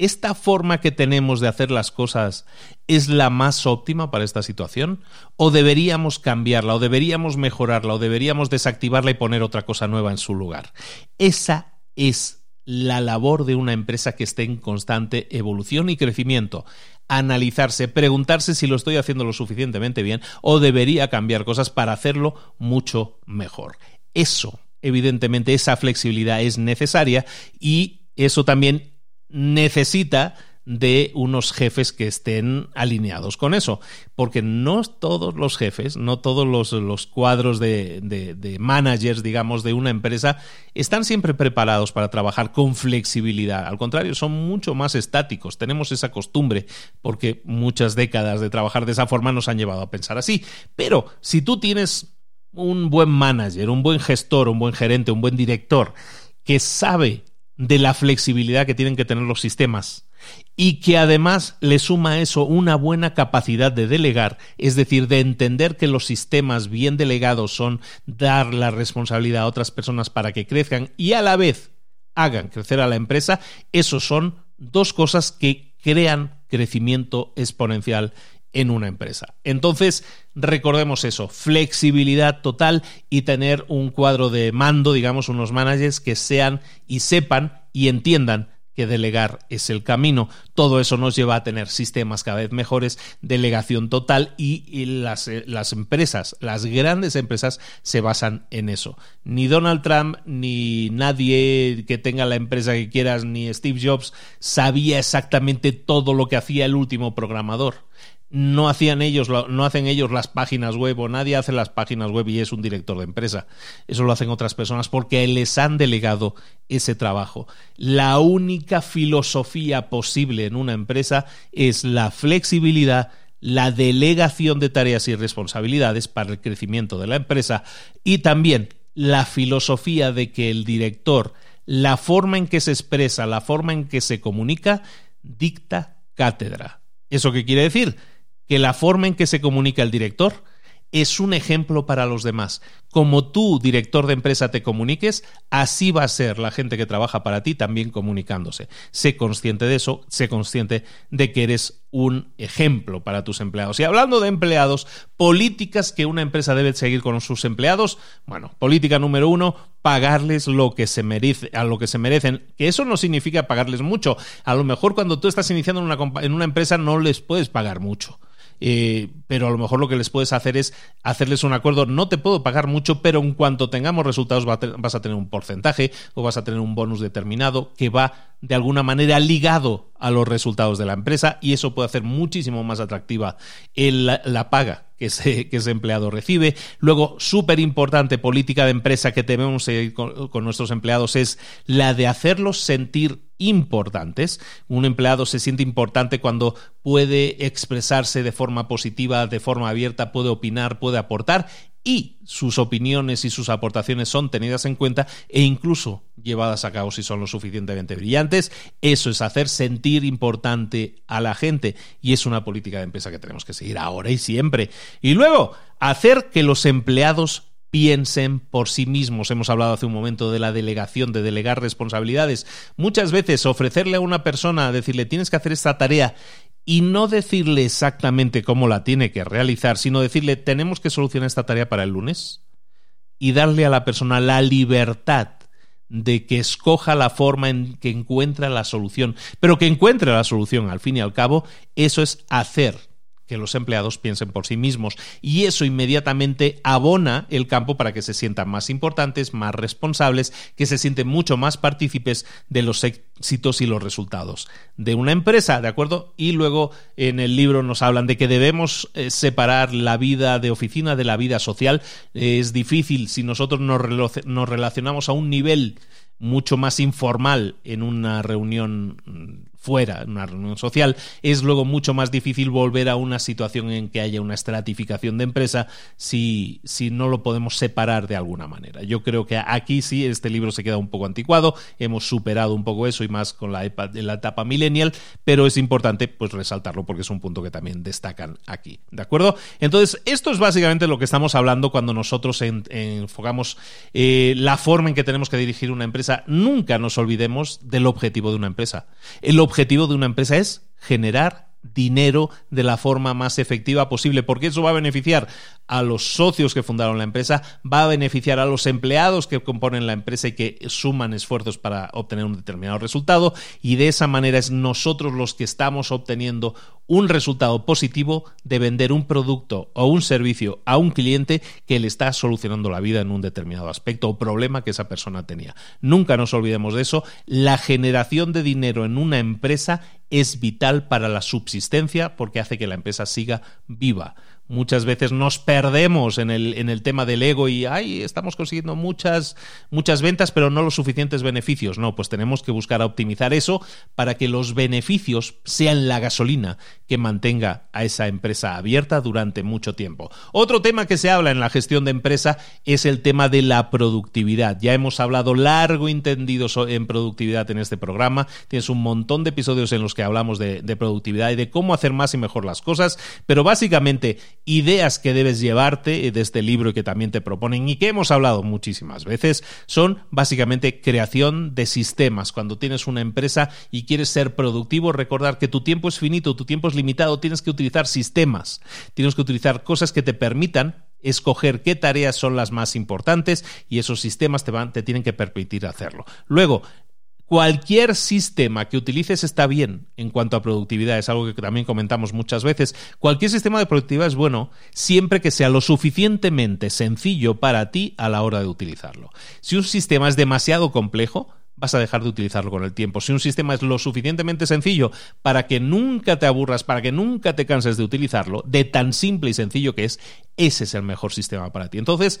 ¿esta forma que tenemos de hacer las cosas es la más óptima para esta situación? ¿O deberíamos cambiarla, o deberíamos mejorarla, o deberíamos desactivarla y poner otra cosa nueva en su lugar? Esa es la labor de una empresa que esté en constante evolución y crecimiento. Analizarse, preguntarse si lo estoy haciendo lo suficientemente bien o debería cambiar cosas para hacerlo mucho mejor. Eso, evidentemente, esa flexibilidad es necesaria y eso también necesita de unos jefes que estén alineados con eso, porque no todos los jefes, no todos los, cuadros de, de, managers, digamos, de una empresa, están siempre preparados para trabajar con flexibilidad. Al contrario, son mucho más estáticos. Tenemos esa costumbre, porque muchas décadas de trabajar de esa forma nos han llevado a pensar así. Pero si tú tienes un buen manager, un buen gestor, un buen gerente, un buen director, que sabe de la flexibilidad que tienen que tener los sistemas y que además le suma a eso una buena capacidad de delegar, es decir, de entender que los sistemas bien delegados son dar la responsabilidad a otras personas para que crezcan y a la vez hagan crecer a la empresa, esos son dos cosas que crean crecimiento exponencial en una empresa. Entonces, recordemos eso, flexibilidad total y tener un cuadro de mando, digamos, unos managers que sean y sepan y entiendan que delegar es el camino. Todo eso nos lleva a tener sistemas cada vez mejores, delegación total y, las, eh, las, empresas, las grandes empresas se basan en eso. Ni Donald Trump ni nadie que tenga la empresa que quieras, ni Steve Jobs sabía exactamente todo lo que hacía el último programador no hacían ellos, no hacen ellos las páginas web o nadie hace las páginas web y es un director de empresa. Eso lo hacen otras personas porque les han delegado ese trabajo. La única filosofía posible en una empresa es la flexibilidad, la delegación de tareas y responsabilidades para el crecimiento de la empresa y también la filosofía de que el director, la forma en que se expresa, la forma en que se comunica, dicta cátedra. ¿Eso qué quiere decir? Que la forma en que se comunica el director es un ejemplo para los demás. Como tú, director de empresa, te comuniques, así va a ser la gente que trabaja para ti también comunicándose. Sé consciente de eso, sé consciente de que eres un ejemplo para tus empleados. Y hablando de empleados, políticas que una empresa debe seguir con sus empleados. Bueno, política número uno, pagarles lo que se a lo que se merecen. Que eso no significa pagarles mucho. A lo mejor cuando tú estás iniciando en una empresa no les puedes pagar mucho eh, pero a lo mejor lo que les puedes hacer es hacerles un acuerdo, no te puedo pagar mucho, pero en cuanto tengamos resultados vas a tener un porcentaje o vas a tener un bonus determinado que va de alguna manera ligado a los resultados de la empresa y eso puede hacer muchísimo más atractiva la paga que ese, que ese empleado recibe. Luego, súper importante política de empresa que debemos seguir con, nuestros empleados es la de hacerlos sentir importantes. Un empleado se siente importante cuando puede expresarse de forma positiva, de forma abierta, puede opinar, puede aportar y sus opiniones y sus aportaciones son tenidas en cuenta e incluso llevadas a cabo si son lo suficientemente brillantes. Eso es hacer sentir importante a la gente y es una política de empresa que tenemos que seguir ahora y siempre. Y luego, hacer que los empleados piensen por sí mismos. Hemos hablado hace un momento de la delegación, de delegar responsabilidades. Muchas veces ofrecerle a una persona, decirle tienes que hacer esta tarea y no decirle exactamente cómo la tiene que realizar, sino decirle tenemos que solucionar esta tarea para el lunes y darle a la persona la libertad de que escoja la forma en que encuentra la solución, pero que encuentre la solución al fin y al cabo, eso es hacer que los empleados piensen por sí mismos y eso inmediatamente abona el campo para que se sientan más importantes, más responsables, que se sienten mucho más partícipes de los éxitos y los resultados de una empresa, ¿de acuerdo? Y luego en el libro nos hablan de que debemos eh, separar la vida de oficina de la vida social. es difícil si nosotros nos relacionamos a un nivel mucho más informal en una reunión fuera, una reunión social, es luego mucho más difícil volver a una situación en que haya una estratificación de empresa si, si no lo podemos separar de alguna manera. Yo creo que aquí sí este libro se queda un poco anticuado, hemos superado un poco eso y más con la, la etapa millennial, pero es importante pues resaltarlo porque es un punto que también destacan aquí, ¿de acuerdo? Entonces, esto es básicamente lo que estamos hablando cuando nosotros enfocamos eh, la forma en que tenemos que dirigir una empresa. Nunca nos olvidemos del objetivo de una empresa. El objetivo de una empresa es generar dinero de la forma más efectiva posible, porque eso va a beneficiar a los socios que fundaron la empresa, va a beneficiar a los empleados que componen la empresa y que suman esfuerzos para obtener un determinado resultado, y de esa manera es nosotros los que estamos obteniendo un resultado positivo de vender un producto o un servicio a un cliente que le está solucionando la vida en un determinado aspecto o problema que esa persona tenía. Nunca nos olvidemos de eso. La generación de dinero en una empresa es vital para la subsistencia porque hace que la empresa siga viva muchas veces nos perdemos en el, en el tema del ego y ay, estamos consiguiendo muchas, muchas ventas, pero no los suficientes beneficios. No, pues tenemos que buscar optimizar eso para que los beneficios sean la gasolina que mantenga a esa empresa abierta durante mucho tiempo. Otro tema que se habla en la gestión de empresa es el tema de la productividad. Ya hemos hablado largo y entendido en productividad en este programa. Tienes un montón de episodios en los que hablamos de, de productividad y de cómo hacer más y mejor las cosas, pero básicamente ideas que debes llevarte de este libro que también te proponen y que hemos hablado muchísimas veces son básicamente creación de sistemas. Cuando tienes una empresa y quieres ser productivo, recordar que tu tiempo es finito, tu tiempo es limitado, tienes que utilizar sistemas, tienes que utilizar cosas que te permitan escoger qué tareas son las más importantes y esos sistemas te, van, te tienen que permitir hacerlo. Luego, Cualquier sistema que utilices está bien en cuanto a productividad, es algo que también comentamos muchas veces. Cualquier sistema de productividad es bueno siempre que sea lo suficientemente sencillo para ti a la hora de utilizarlo. Si un sistema es demasiado complejo, vas a dejar de utilizarlo con el tiempo. Si un sistema es lo suficientemente sencillo para que nunca te aburras, para que nunca te canses de utilizarlo, de tan simple y sencillo que es, ese es el mejor sistema para ti. Entonces,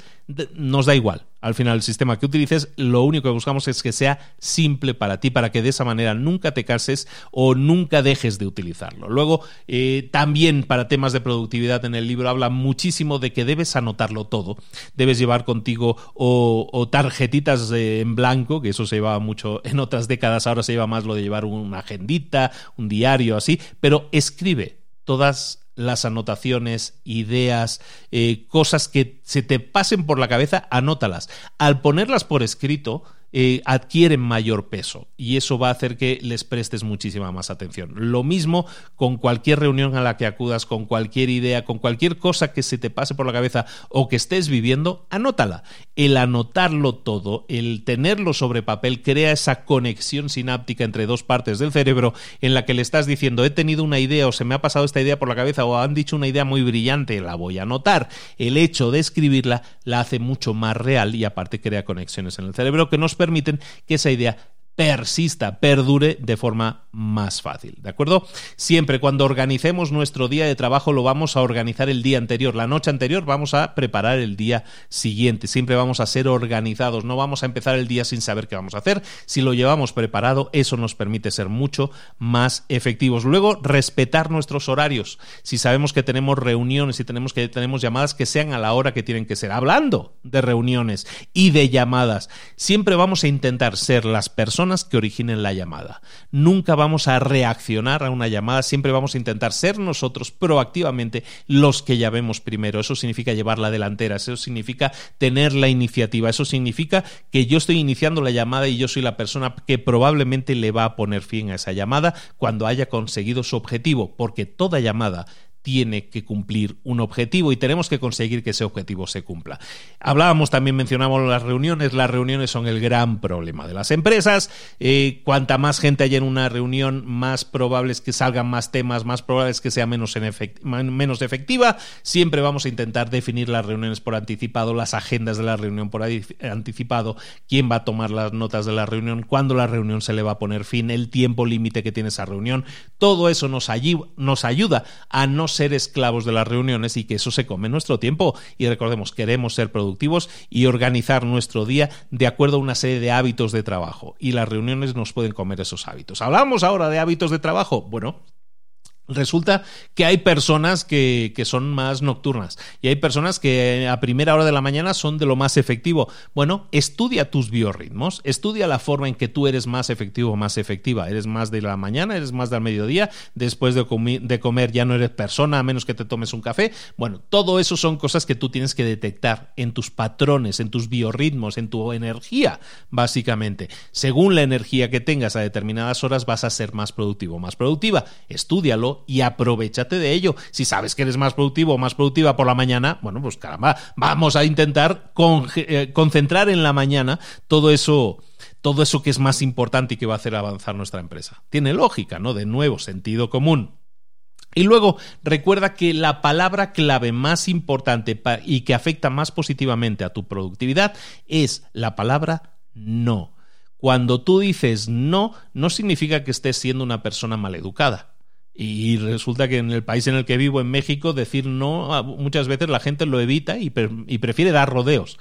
nos da igual. Al final, el sistema que utilices, lo único que buscamos es que sea simple para ti, para que de esa manera nunca te canses o nunca dejes de utilizarlo. Luego, eh, también para temas de productividad en el libro habla muchísimo de que debes anotarlo todo. Debes llevar contigo o, tarjetitas en blanco, que eso se llevaba mucho en otras décadas, ahora se lleva más lo de llevar una agendita, un diario, así, pero escribe todas las anotaciones, ideas, eh, cosas que se te pasen por la cabeza, anótalas. Al ponerlas por escrito, eh, adquieren mayor peso y eso va a hacer que les prestes muchísima más atención. Lo mismo con cualquier reunión a la que acudas, con cualquier idea, con cualquier cosa que se te pase por la cabeza o que estés viviendo, anótala. El anotarlo todo, el tenerlo sobre papel, crea esa conexión sináptica entre dos partes del cerebro en la que le estás diciendo he tenido una idea o se me ha pasado esta idea por la cabeza o han dicho una idea muy brillante, la voy a anotar. El hecho de escribirla la hace mucho más real y aparte crea conexiones en el cerebro que nos permiten que esa idea persista, perdure de forma más fácil, ¿de acuerdo? Siempre cuando organicemos nuestro día de trabajo lo vamos a organizar el día anterior, la noche anterior vamos a preparar el día siguiente, siempre vamos a ser organizados, no vamos a empezar el día sin saber qué vamos a hacer, si lo llevamos preparado eso nos permite ser mucho más efectivos. Luego, respetar nuestros horarios, si sabemos que tenemos reuniones y tenemos que tenemos llamadas que sean a la hora que tienen que ser, hablando de reuniones y de llamadas, siempre vamos a intentar ser las personas que originen la llamada. Nunca vamos a reaccionar a una llamada, siempre vamos a intentar ser nosotros proactivamente los que llamemos primero. Eso significa llevar la delantera, eso significa tener la iniciativa, eso significa que yo estoy iniciando la llamada y yo soy la persona que probablemente le va a poner fin a esa llamada cuando haya conseguido su objetivo, porque toda llamada tiene que cumplir un objetivo y tenemos que conseguir que ese objetivo se cumpla. Hablábamos también, mencionamos las reuniones, las reuniones son el gran problema de las empresas, eh, cuanta más gente haya en una reunión, más probable es que salgan más temas, más probable es que sea menos, menos efectiva, siempre vamos a intentar definir las reuniones por anticipado, las agendas de la reunión por anticipado, quién va a tomar las notas de la reunión, cuándo la reunión se le va a poner fin, el tiempo límite que tiene esa reunión, todo eso nos, nos ayuda a no ser esclavos de las reuniones y que eso se come nuestro tiempo. Y recordemos, queremos ser productivos y organizar nuestro día de acuerdo a una serie de hábitos de trabajo. Y las reuniones nos pueden comer esos hábitos. Hablamos ahora de hábitos de trabajo. Bueno, Resulta que hay personas que, que, son más nocturnas y hay personas que a primera hora de la mañana son de lo más efectivo. Bueno, estudia tus biorritmos, estudia la forma en que tú eres más efectivo o más efectiva. Eres más de la mañana, eres más del mediodía, después de, de comer ya no eres persona a menos que te tomes un café. Bueno, todo eso son cosas que tú tienes que detectar en tus patrones, en tus biorritmos, en tu energía, básicamente. Según la energía que tengas a determinadas horas vas a ser más productivo más productiva. Estúdialo y aprovechate de ello. Si sabes que eres más productivo o más productiva por la mañana, bueno, pues caramba, vamos a intentar eh, concentrar en la mañana todo eso todo eso que es más importante y que va a hacer avanzar nuestra empresa. Tiene lógica, ¿no? De nuevo, sentido común. Y luego recuerda que la palabra clave más importante y que afecta más positivamente a tu productividad es la palabra no. Cuando tú dices no, no significa que estés siendo una persona maleducada. Y resulta que en el país en el que vivo, en México, decir no, muchas veces la gente lo evita y, prefiere dar rodeos.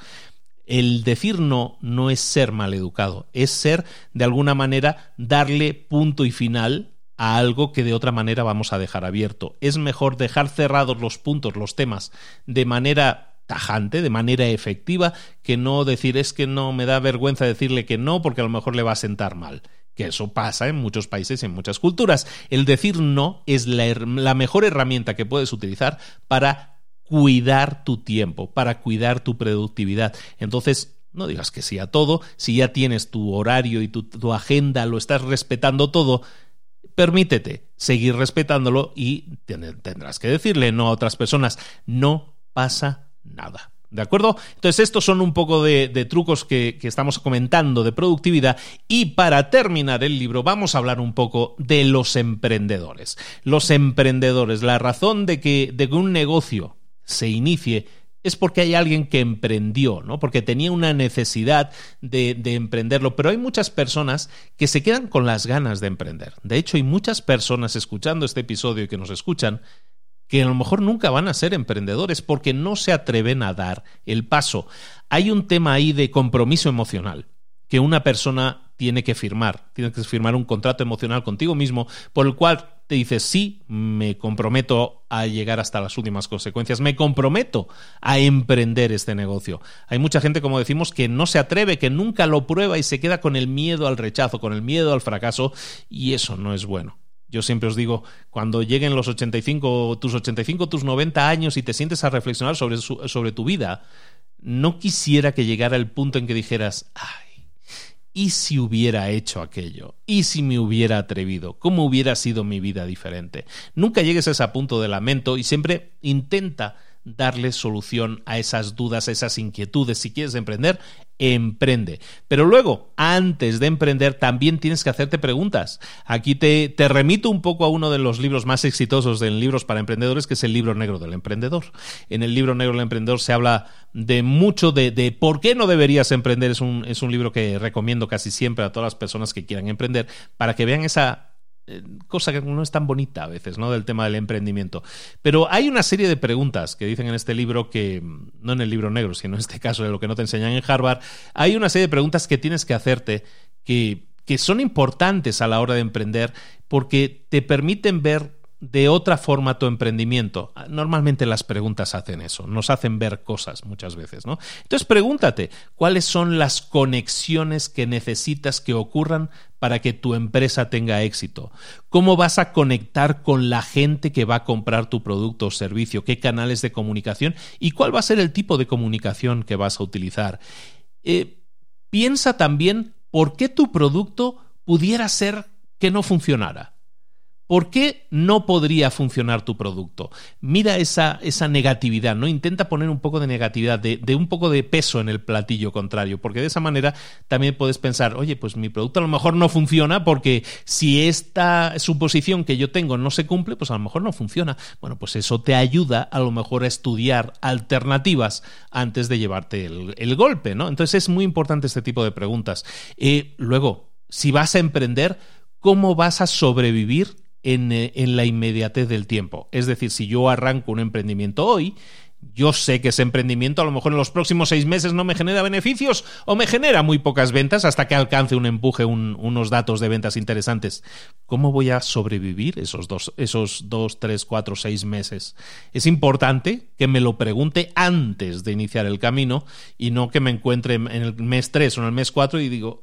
El decir no no es ser maleducado, es ser, de alguna manera, darle punto y final a algo que de otra manera vamos a dejar abierto. Es mejor dejar cerrados los puntos, los temas, de manera tajante, de manera efectiva, que no decir es que no me da vergüenza decirle que no porque a lo mejor le va a sentar mal que eso pasa en muchos países en muchas culturas. El decir no es la, mejor herramienta que puedes utilizar para cuidar tu tiempo, para cuidar tu productividad. Entonces, no digas que sí a todo, si ya tienes tu horario y tu, tu agenda, lo estás respetando todo, permítete seguir respetándolo y tendrás que decirle no a otras personas, no pasa nada. ¿De acuerdo? Entonces, estos son un poco de, trucos que, estamos comentando de productividad. Y para terminar el libro, vamos a hablar un poco de los emprendedores. Los emprendedores, la razón de que, un negocio se inicie es porque hay alguien que emprendió, ¿no? Porque tenía una necesidad de, de, emprenderlo. Pero hay muchas personas que se quedan con las ganas de emprender. De hecho, hay muchas personas escuchando este episodio y que nos escuchan que a lo mejor nunca van a ser emprendedores porque no se atreven a dar el paso. Hay un tema ahí de compromiso emocional que una persona tiene que firmar. Tiene que firmar un contrato emocional contigo mismo por el cual te dices, sí, me comprometo a llegar hasta las últimas consecuencias, me comprometo a emprender este negocio. Hay mucha gente, como decimos, que no se atreve, que nunca lo prueba y se queda con el miedo al rechazo, con el miedo al fracaso, y eso no es bueno. Yo siempre os digo, cuando lleguen los 85, tus 85, tus 90 años y te sientes a reflexionar sobre, sobre tu vida, no quisiera que llegara el punto en que dijeras, ay, ¿y si hubiera hecho aquello? ¿Y si me hubiera atrevido? ¿Cómo hubiera sido mi vida diferente? Nunca llegues a ese punto de lamento y siempre intenta darle solución a esas dudas, a esas inquietudes. Si quieres emprender, emprende. Pero luego, antes de emprender, también tienes que hacerte preguntas. Aquí te, te, remito un poco a uno de los libros más exitosos de libros para emprendedores, que es el libro negro del emprendedor. En el libro negro del emprendedor se habla de mucho de, de por qué no deberías emprender. Es un, es un libro que recomiendo casi siempre a todas las personas que quieran emprender, para que vean esa cosa que no es tan bonita a veces, ¿no? Del tema del emprendimiento. Pero hay una serie de preguntas que dicen en este libro que, no en el libro negro, sino en este caso de lo que no te enseñan en Harvard, hay una serie de preguntas que tienes que hacerte que, que son importantes a la hora de emprender porque te permiten ver de otra forma tu emprendimiento. Normalmente las preguntas hacen eso, nos hacen ver cosas muchas veces, ¿no? Entonces pregúntate, ¿cuáles son las conexiones que necesitas que ocurran para que tu empresa tenga éxito? ¿Cómo vas a conectar con la gente que va a comprar tu producto o servicio? ¿Qué canales de comunicación? ¿Y cuál va a ser el tipo de comunicación que vas a utilizar? Eh, piensa también por qué tu producto pudiera ser que no funcionara. ¿Por qué no podría funcionar tu producto? Mira esa, esa negatividad, ¿no? Intenta poner un poco de negatividad, de, un poco de peso en el platillo contrario, porque de esa manera también puedes pensar, oye, pues mi producto a lo mejor no funciona porque si esta suposición que yo tengo no se cumple, pues a lo mejor no funciona. Bueno, pues eso te ayuda a lo mejor a estudiar alternativas antes de llevarte el, golpe, ¿no? Entonces es muy importante este tipo de preguntas. Eh, luego, si vas a emprender, ¿cómo vas a sobrevivir en, eh, en la inmediatez del tiempo. Es decir, si yo arranco un emprendimiento hoy, yo sé que ese emprendimiento a lo mejor en los próximos seis meses no me genera beneficios o me genera muy pocas ventas hasta que alcance un empuje, unos datos de ventas interesantes. ¿Cómo voy a sobrevivir esos dos, esos dos, tres, cuatro, seis meses? Es importante que me lo pregunte antes de iniciar el camino y no que me encuentre en el mes tres o en el mes cuatro y digo,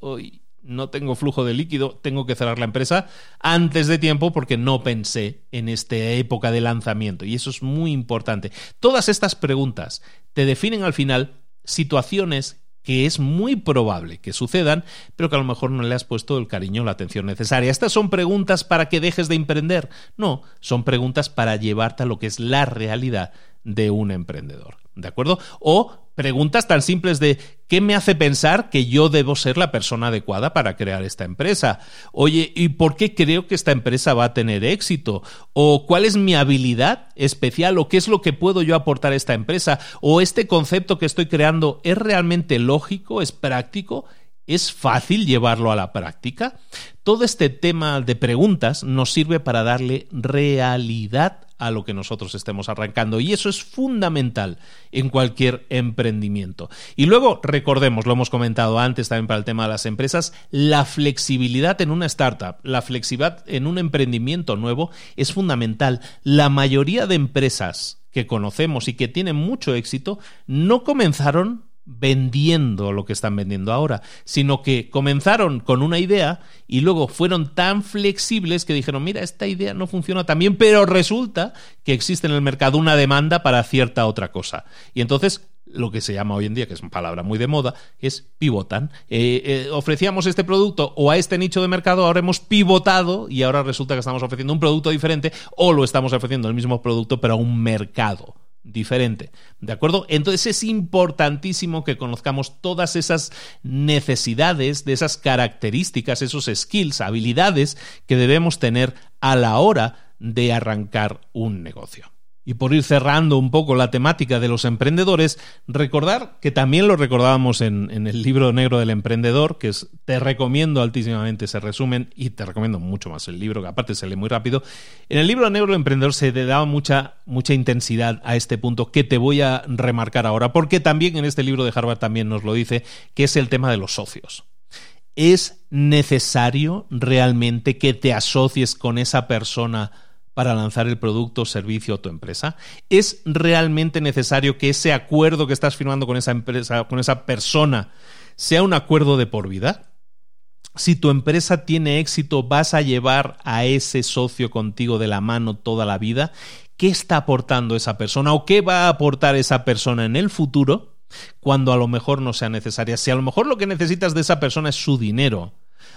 no tengo flujo de líquido, tengo que cerrar la empresa antes de tiempo porque no pensé en esta época de lanzamiento. Y eso es muy importante. Todas estas preguntas te definen al final situaciones que es muy probable que sucedan, pero que a lo mejor no le has puesto el cariño o la atención necesaria. Estas son preguntas para que dejes de emprender. No, son preguntas para llevarte a lo que es la realidad de un emprendedor. ¿De acuerdo? O preguntas tan simples de ¿qué me hace pensar que yo debo ser la persona adecuada para crear esta empresa? Oye, ¿y por qué creo que esta empresa va a tener éxito? ¿O cuál es mi habilidad especial? ¿O qué es lo que puedo yo aportar a esta empresa? ¿O este concepto que estoy creando es realmente lógico? ¿Es práctico? ¿Es fácil llevarlo a la práctica? Todo este tema de preguntas nos sirve para darle realidad a lo que nosotros estemos arrancando y eso es fundamental en cualquier emprendimiento. Y luego, recordemos, lo hemos comentado antes también para el tema de las empresas, la flexibilidad en una startup, la flexibilidad en un emprendimiento nuevo es fundamental. La mayoría de empresas que conocemos y que tienen mucho éxito no comenzaron vendiendo lo que están vendiendo ahora, sino que comenzaron con una idea y luego fueron tan flexibles que dijeron, mira, esta idea no funciona tan bien, pero resulta que existe en el mercado una demanda para cierta otra cosa. Y entonces lo que se llama hoy en día, que es una palabra muy de moda, es pivotan. Eh, eh, ofrecíamos este producto o a este nicho de mercado, ahora hemos pivotado y ahora resulta que estamos ofreciendo un producto diferente o lo estamos ofreciendo el mismo producto pero a un mercado diferente. ¿De acuerdo? Entonces es importantísimo que conozcamos todas esas necesidades, de esas características, esos skills, habilidades que debemos tener a la hora de arrancar un negocio. Y por ir cerrando un poco la temática de los emprendedores, recordar que también lo recordábamos en, el libro negro del emprendedor, que te recomiendo altísimamente ese resumen y te recomiendo mucho más el libro, que aparte se lee muy rápido. En el libro negro del emprendedor se le daba mucha, mucha intensidad a este punto que te voy a remarcar ahora, porque también en este libro de Harvard también nos lo dice, que es el tema de los socios. ¿Es necesario realmente que te asocies con esa persona? Para lanzar el producto o servicio a tu empresa? ¿Es realmente necesario que ese acuerdo que estás firmando con esa empresa, con esa persona, sea un acuerdo de por vida? Si tu empresa tiene éxito, ¿vas a llevar a ese socio contigo de la mano toda la vida? ¿Qué está aportando esa persona o qué va a aportar esa persona en el futuro cuando a lo mejor no sea necesaria? Si a lo mejor lo que necesitas de esa persona es su dinero,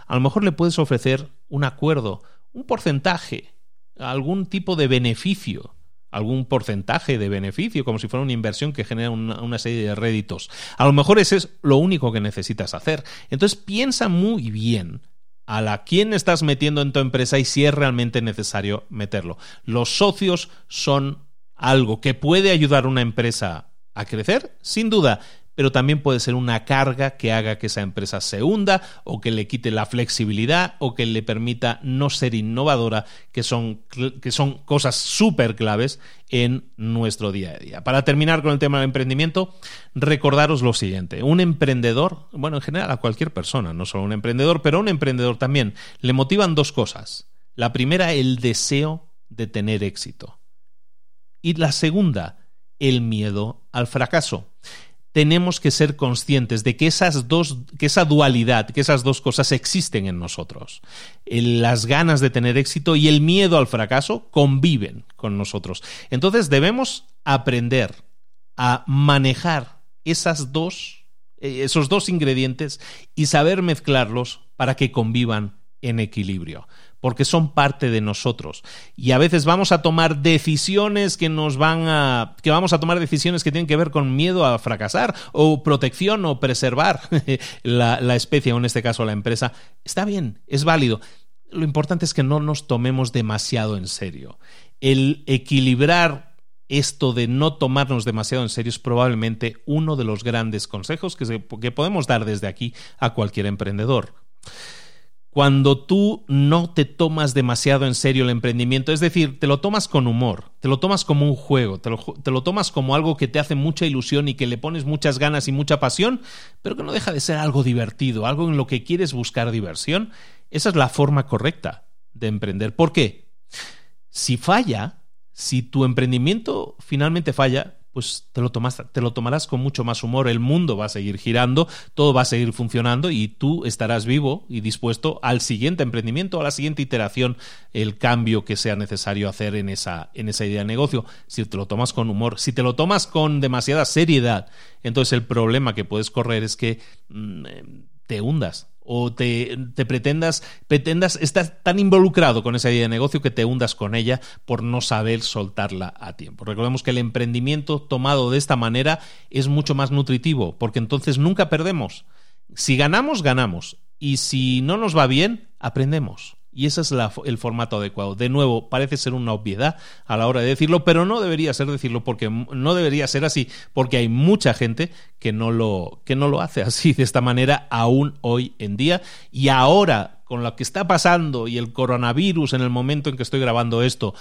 a lo mejor le puedes ofrecer un acuerdo, un porcentaje, algún tipo de beneficio, algún porcentaje de beneficio, como si fuera una inversión que genera una, serie de réditos. A lo mejor ese es lo único que necesitas hacer. Entonces piensa muy bien a la quién estás metiendo en tu empresa y si es realmente necesario meterlo. Los socios son algo que puede ayudar a una empresa a crecer, sin duda, pero también puede ser una carga que haga que esa empresa se hunda o que le quite la flexibilidad o que le permita no ser innovadora, que son, que son cosas súper claves en nuestro día a día. Para terminar con el tema del emprendimiento, recordaros lo siguiente, un emprendedor, bueno, en general a cualquier persona, no solo un emprendedor, pero a un emprendedor también, le motivan dos cosas. La primera, el deseo de tener éxito. Y la segunda, el miedo al fracaso tenemos que ser conscientes de que esas dos, que esa dualidad, que esas dos cosas existen en nosotros. las ganas de tener éxito y el miedo al fracaso conviven con nosotros. Entonces debemos aprender a manejar esas dos, eh, esos dos ingredientes y saber mezclarlos para que convivan en equilibrio porque son parte de nosotros. Y a veces vamos a tomar decisiones que nos van a. que vamos a tomar decisiones que tienen que ver con miedo a fracasar, o protección, o preservar la, especie, o en este caso la empresa. Está bien, es válido. Lo importante es que no nos tomemos demasiado en serio. El equilibrar esto de no tomarnos demasiado en serio es probablemente uno de los grandes consejos que, que podemos dar desde aquí a cualquier emprendedor. Cuando tú no te tomas demasiado en serio el emprendimiento, es decir, te lo tomas con humor, te lo tomas como un juego, te lo, te lo, tomas como algo que te hace mucha ilusión y que le pones muchas ganas y mucha pasión, pero que no deja de ser algo divertido, algo en lo que quieres buscar diversión, esa es la forma correcta de emprender. ¿Por qué? Si falla, si tu emprendimiento finalmente falla, pues te lo, tomas, te lo tomarás con mucho más humor, el mundo va a seguir girando, todo va a seguir funcionando y tú estarás vivo y dispuesto al siguiente emprendimiento, a la siguiente iteración, el cambio que sea necesario hacer en esa, en esa idea de negocio. Si te lo tomas con humor, si te lo tomas con demasiada seriedad, entonces el problema que puedes correr es que mm, te hundas o te, te, pretendas, pretendas, estás tan involucrado con esa idea de negocio que te hundas con ella por no saber soltarla a tiempo. Recordemos que el emprendimiento tomado de esta manera es mucho más nutritivo, porque entonces nunca perdemos. Si ganamos, ganamos. Y si no nos va bien, aprendemos. Y ese es el formato adecuado. De nuevo, parece ser una obviedad a la hora de decirlo, pero no debería ser decirlo porque no debería ser así, porque hay mucha gente que no lo, que no lo hace así de esta manera aún hoy en día. Y ahora, con lo que está pasando y el coronavirus en el momento en que estoy grabando esto,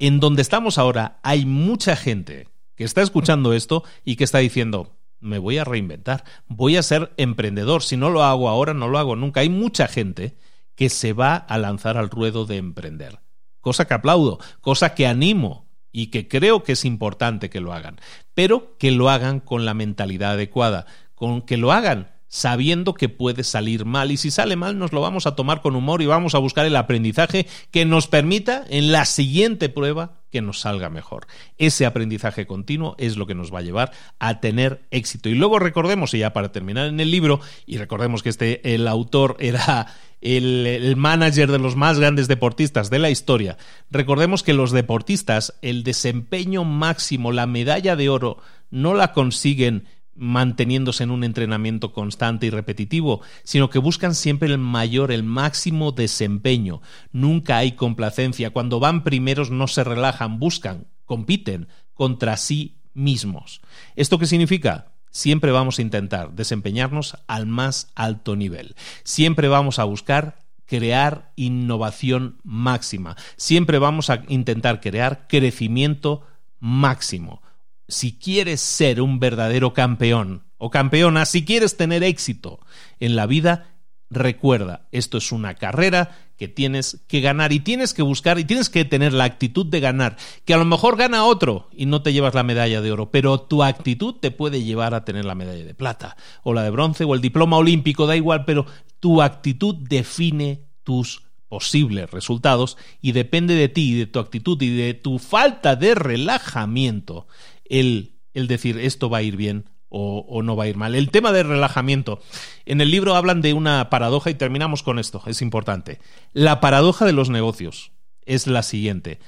en donde estamos ahora, hay mucha gente que está escuchando esto y que está diciendo, me voy a reinventar, voy a ser emprendedor, si no lo hago ahora, no lo hago nunca. Hay mucha gente que se va a lanzar al ruedo de emprender. Cosa que aplaudo, cosa que animo y que creo que es importante que lo hagan, pero que lo hagan con la mentalidad adecuada, con que lo hagan sabiendo que puede salir mal y si sale mal nos lo vamos a tomar con humor y vamos a buscar el aprendizaje que nos permita en la siguiente prueba que nos salga mejor. Ese aprendizaje continuo es lo que nos va a llevar a tener éxito. Y luego recordemos, y ya para terminar en el libro, y recordemos que este, el autor era el, manager de los más grandes deportistas de la historia. Recordemos que los deportistas, el desempeño máximo, la medalla de oro, no la consiguen manteniéndose en un entrenamiento constante y repetitivo, sino que buscan siempre el mayor, el máximo desempeño. Nunca hay complacencia. Cuando van primeros no se relajan, buscan, compiten contra sí mismos. ¿Esto qué significa? Siempre vamos a intentar desempeñarnos al más alto nivel. Siempre vamos a buscar crear innovación máxima. Siempre vamos a intentar crear crecimiento máximo si quieres ser un verdadero campeón o campeona, si quieres tener éxito en la vida, recuerda, esto es una carrera que tienes que ganar y tienes que buscar y tienes que tener la actitud de ganar, que a lo mejor gana otro y no te llevas la medalla de oro, pero tu actitud te puede llevar a tener la medalla de plata o la de bronce o el diploma olímpico, da igual, pero tu actitud define tus posibles resultados y depende de ti, de tu actitud y de tu falta de relajamiento el, el decir esto va a ir bien o, no va a ir mal. El tema del relajamiento. En el libro hablan de una paradoja y terminamos con esto, es importante. La paradoja de los negocios es la siguiente.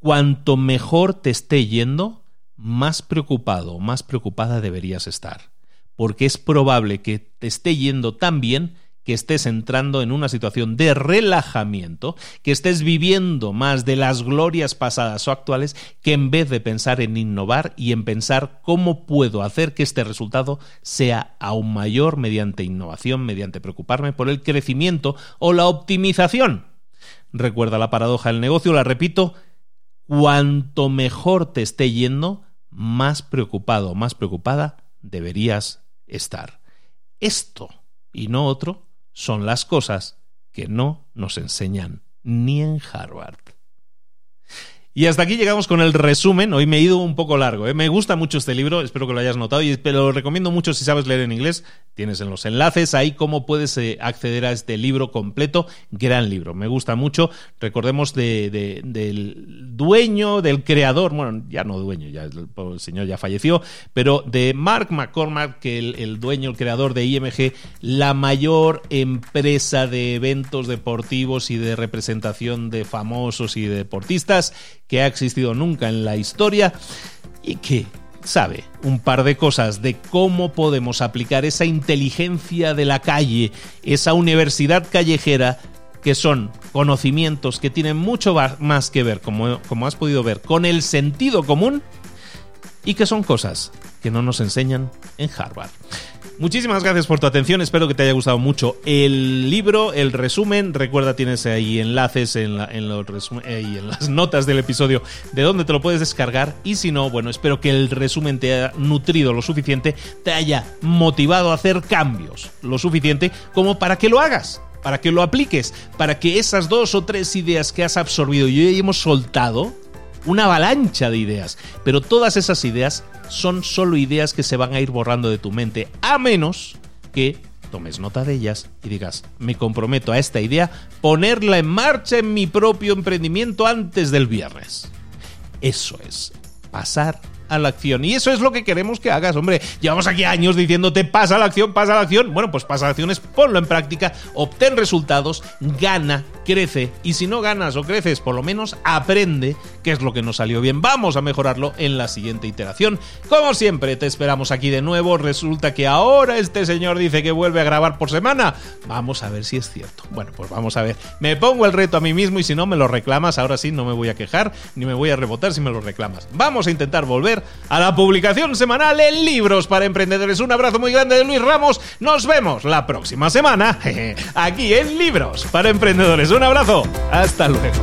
Cuanto mejor te esté yendo, más preocupado, más preocupada deberías estar. Porque es probable que te esté yendo tan bien que estés entrando en una situación de relajamiento, que estés viviendo más de las glorias pasadas o actuales, que en vez de pensar en innovar y en pensar cómo puedo hacer que este resultado sea aún mayor mediante innovación, mediante preocuparme por el crecimiento o la optimización. Recuerda la paradoja del negocio, la repito, cuanto mejor te esté yendo, más preocupado, más preocupada deberías estar. Esto y no otro son las cosas que no nos enseñan ni en Harvard. Y hasta aquí llegamos con el resumen. Hoy me he ido un poco largo. ¿eh? Me gusta mucho este libro, espero que lo hayas notado, y lo recomiendo mucho si sabes leer en inglés. Tienes en los enlaces ahí cómo puedes eh, acceder a este libro completo. Gran libro, me gusta mucho. Recordemos de, del dueño, del creador, bueno, ya no dueño, ya el, señor ya falleció, pero de Mark McCormack, que el, el dueño, el creador de IMG, la mayor empresa de eventos deportivos y de representación de famosos y de deportistas que ha existido nunca en la historia y que sabe un par de cosas de cómo podemos aplicar esa inteligencia de la calle, esa universidad callejera, que son conocimientos que tienen mucho más que ver, como, como has podido ver, con el sentido común y que son cosas que no nos enseñan en Harvard. Muchísimas gracias por tu atención, espero que te haya gustado mucho el libro, el resumen. Recuerda, tienes ahí enlaces en, en, eh, en las notas del episodio de donde te lo puedes descargar. Y si no, bueno, espero que el resumen te haya nutrido lo suficiente, te haya motivado a hacer cambios lo suficiente como para que lo hagas para que lo apliques, para que esas dos o tres ideas que has absorbido y hoy hemos soltado, una avalancha de ideas, pero todas esas ideas son solo ideas que se van a ir borrando de tu mente, a menos que tomes nota de ellas y digas, me comprometo a esta idea, ponerla en marcha en mi propio emprendimiento antes del viernes. Eso es, pasar a la acción. Y eso es lo que queremos que hagas, hombre. Llevamos aquí años diciéndote pasa a la acción, pasa a la acción. Bueno, pues pasa a la acción es ponlo en práctica, obtén resultados, gana, crece. Y si no ganas o creces, por lo menos aprende qué es lo que nos salió bien. Vamos a mejorarlo en la siguiente iteración. Como siempre, te esperamos aquí de nuevo. Resulta que ahora este señor dice que vuelve a grabar por semana. Vamos a ver si es cierto. Bueno, pues vamos a ver. Me pongo el reto a mí mismo y si no me lo reclamas, ahora sí no me voy a quejar ni me voy a rebotar si me lo reclamas. Vamos a intentar volver a la publicación semanal en Libros para Emprendedores. Un abrazo muy grande de Luis Ramos. Nos vemos la próxima semana aquí en Libros para Emprendedores. Un abrazo. Hasta luego.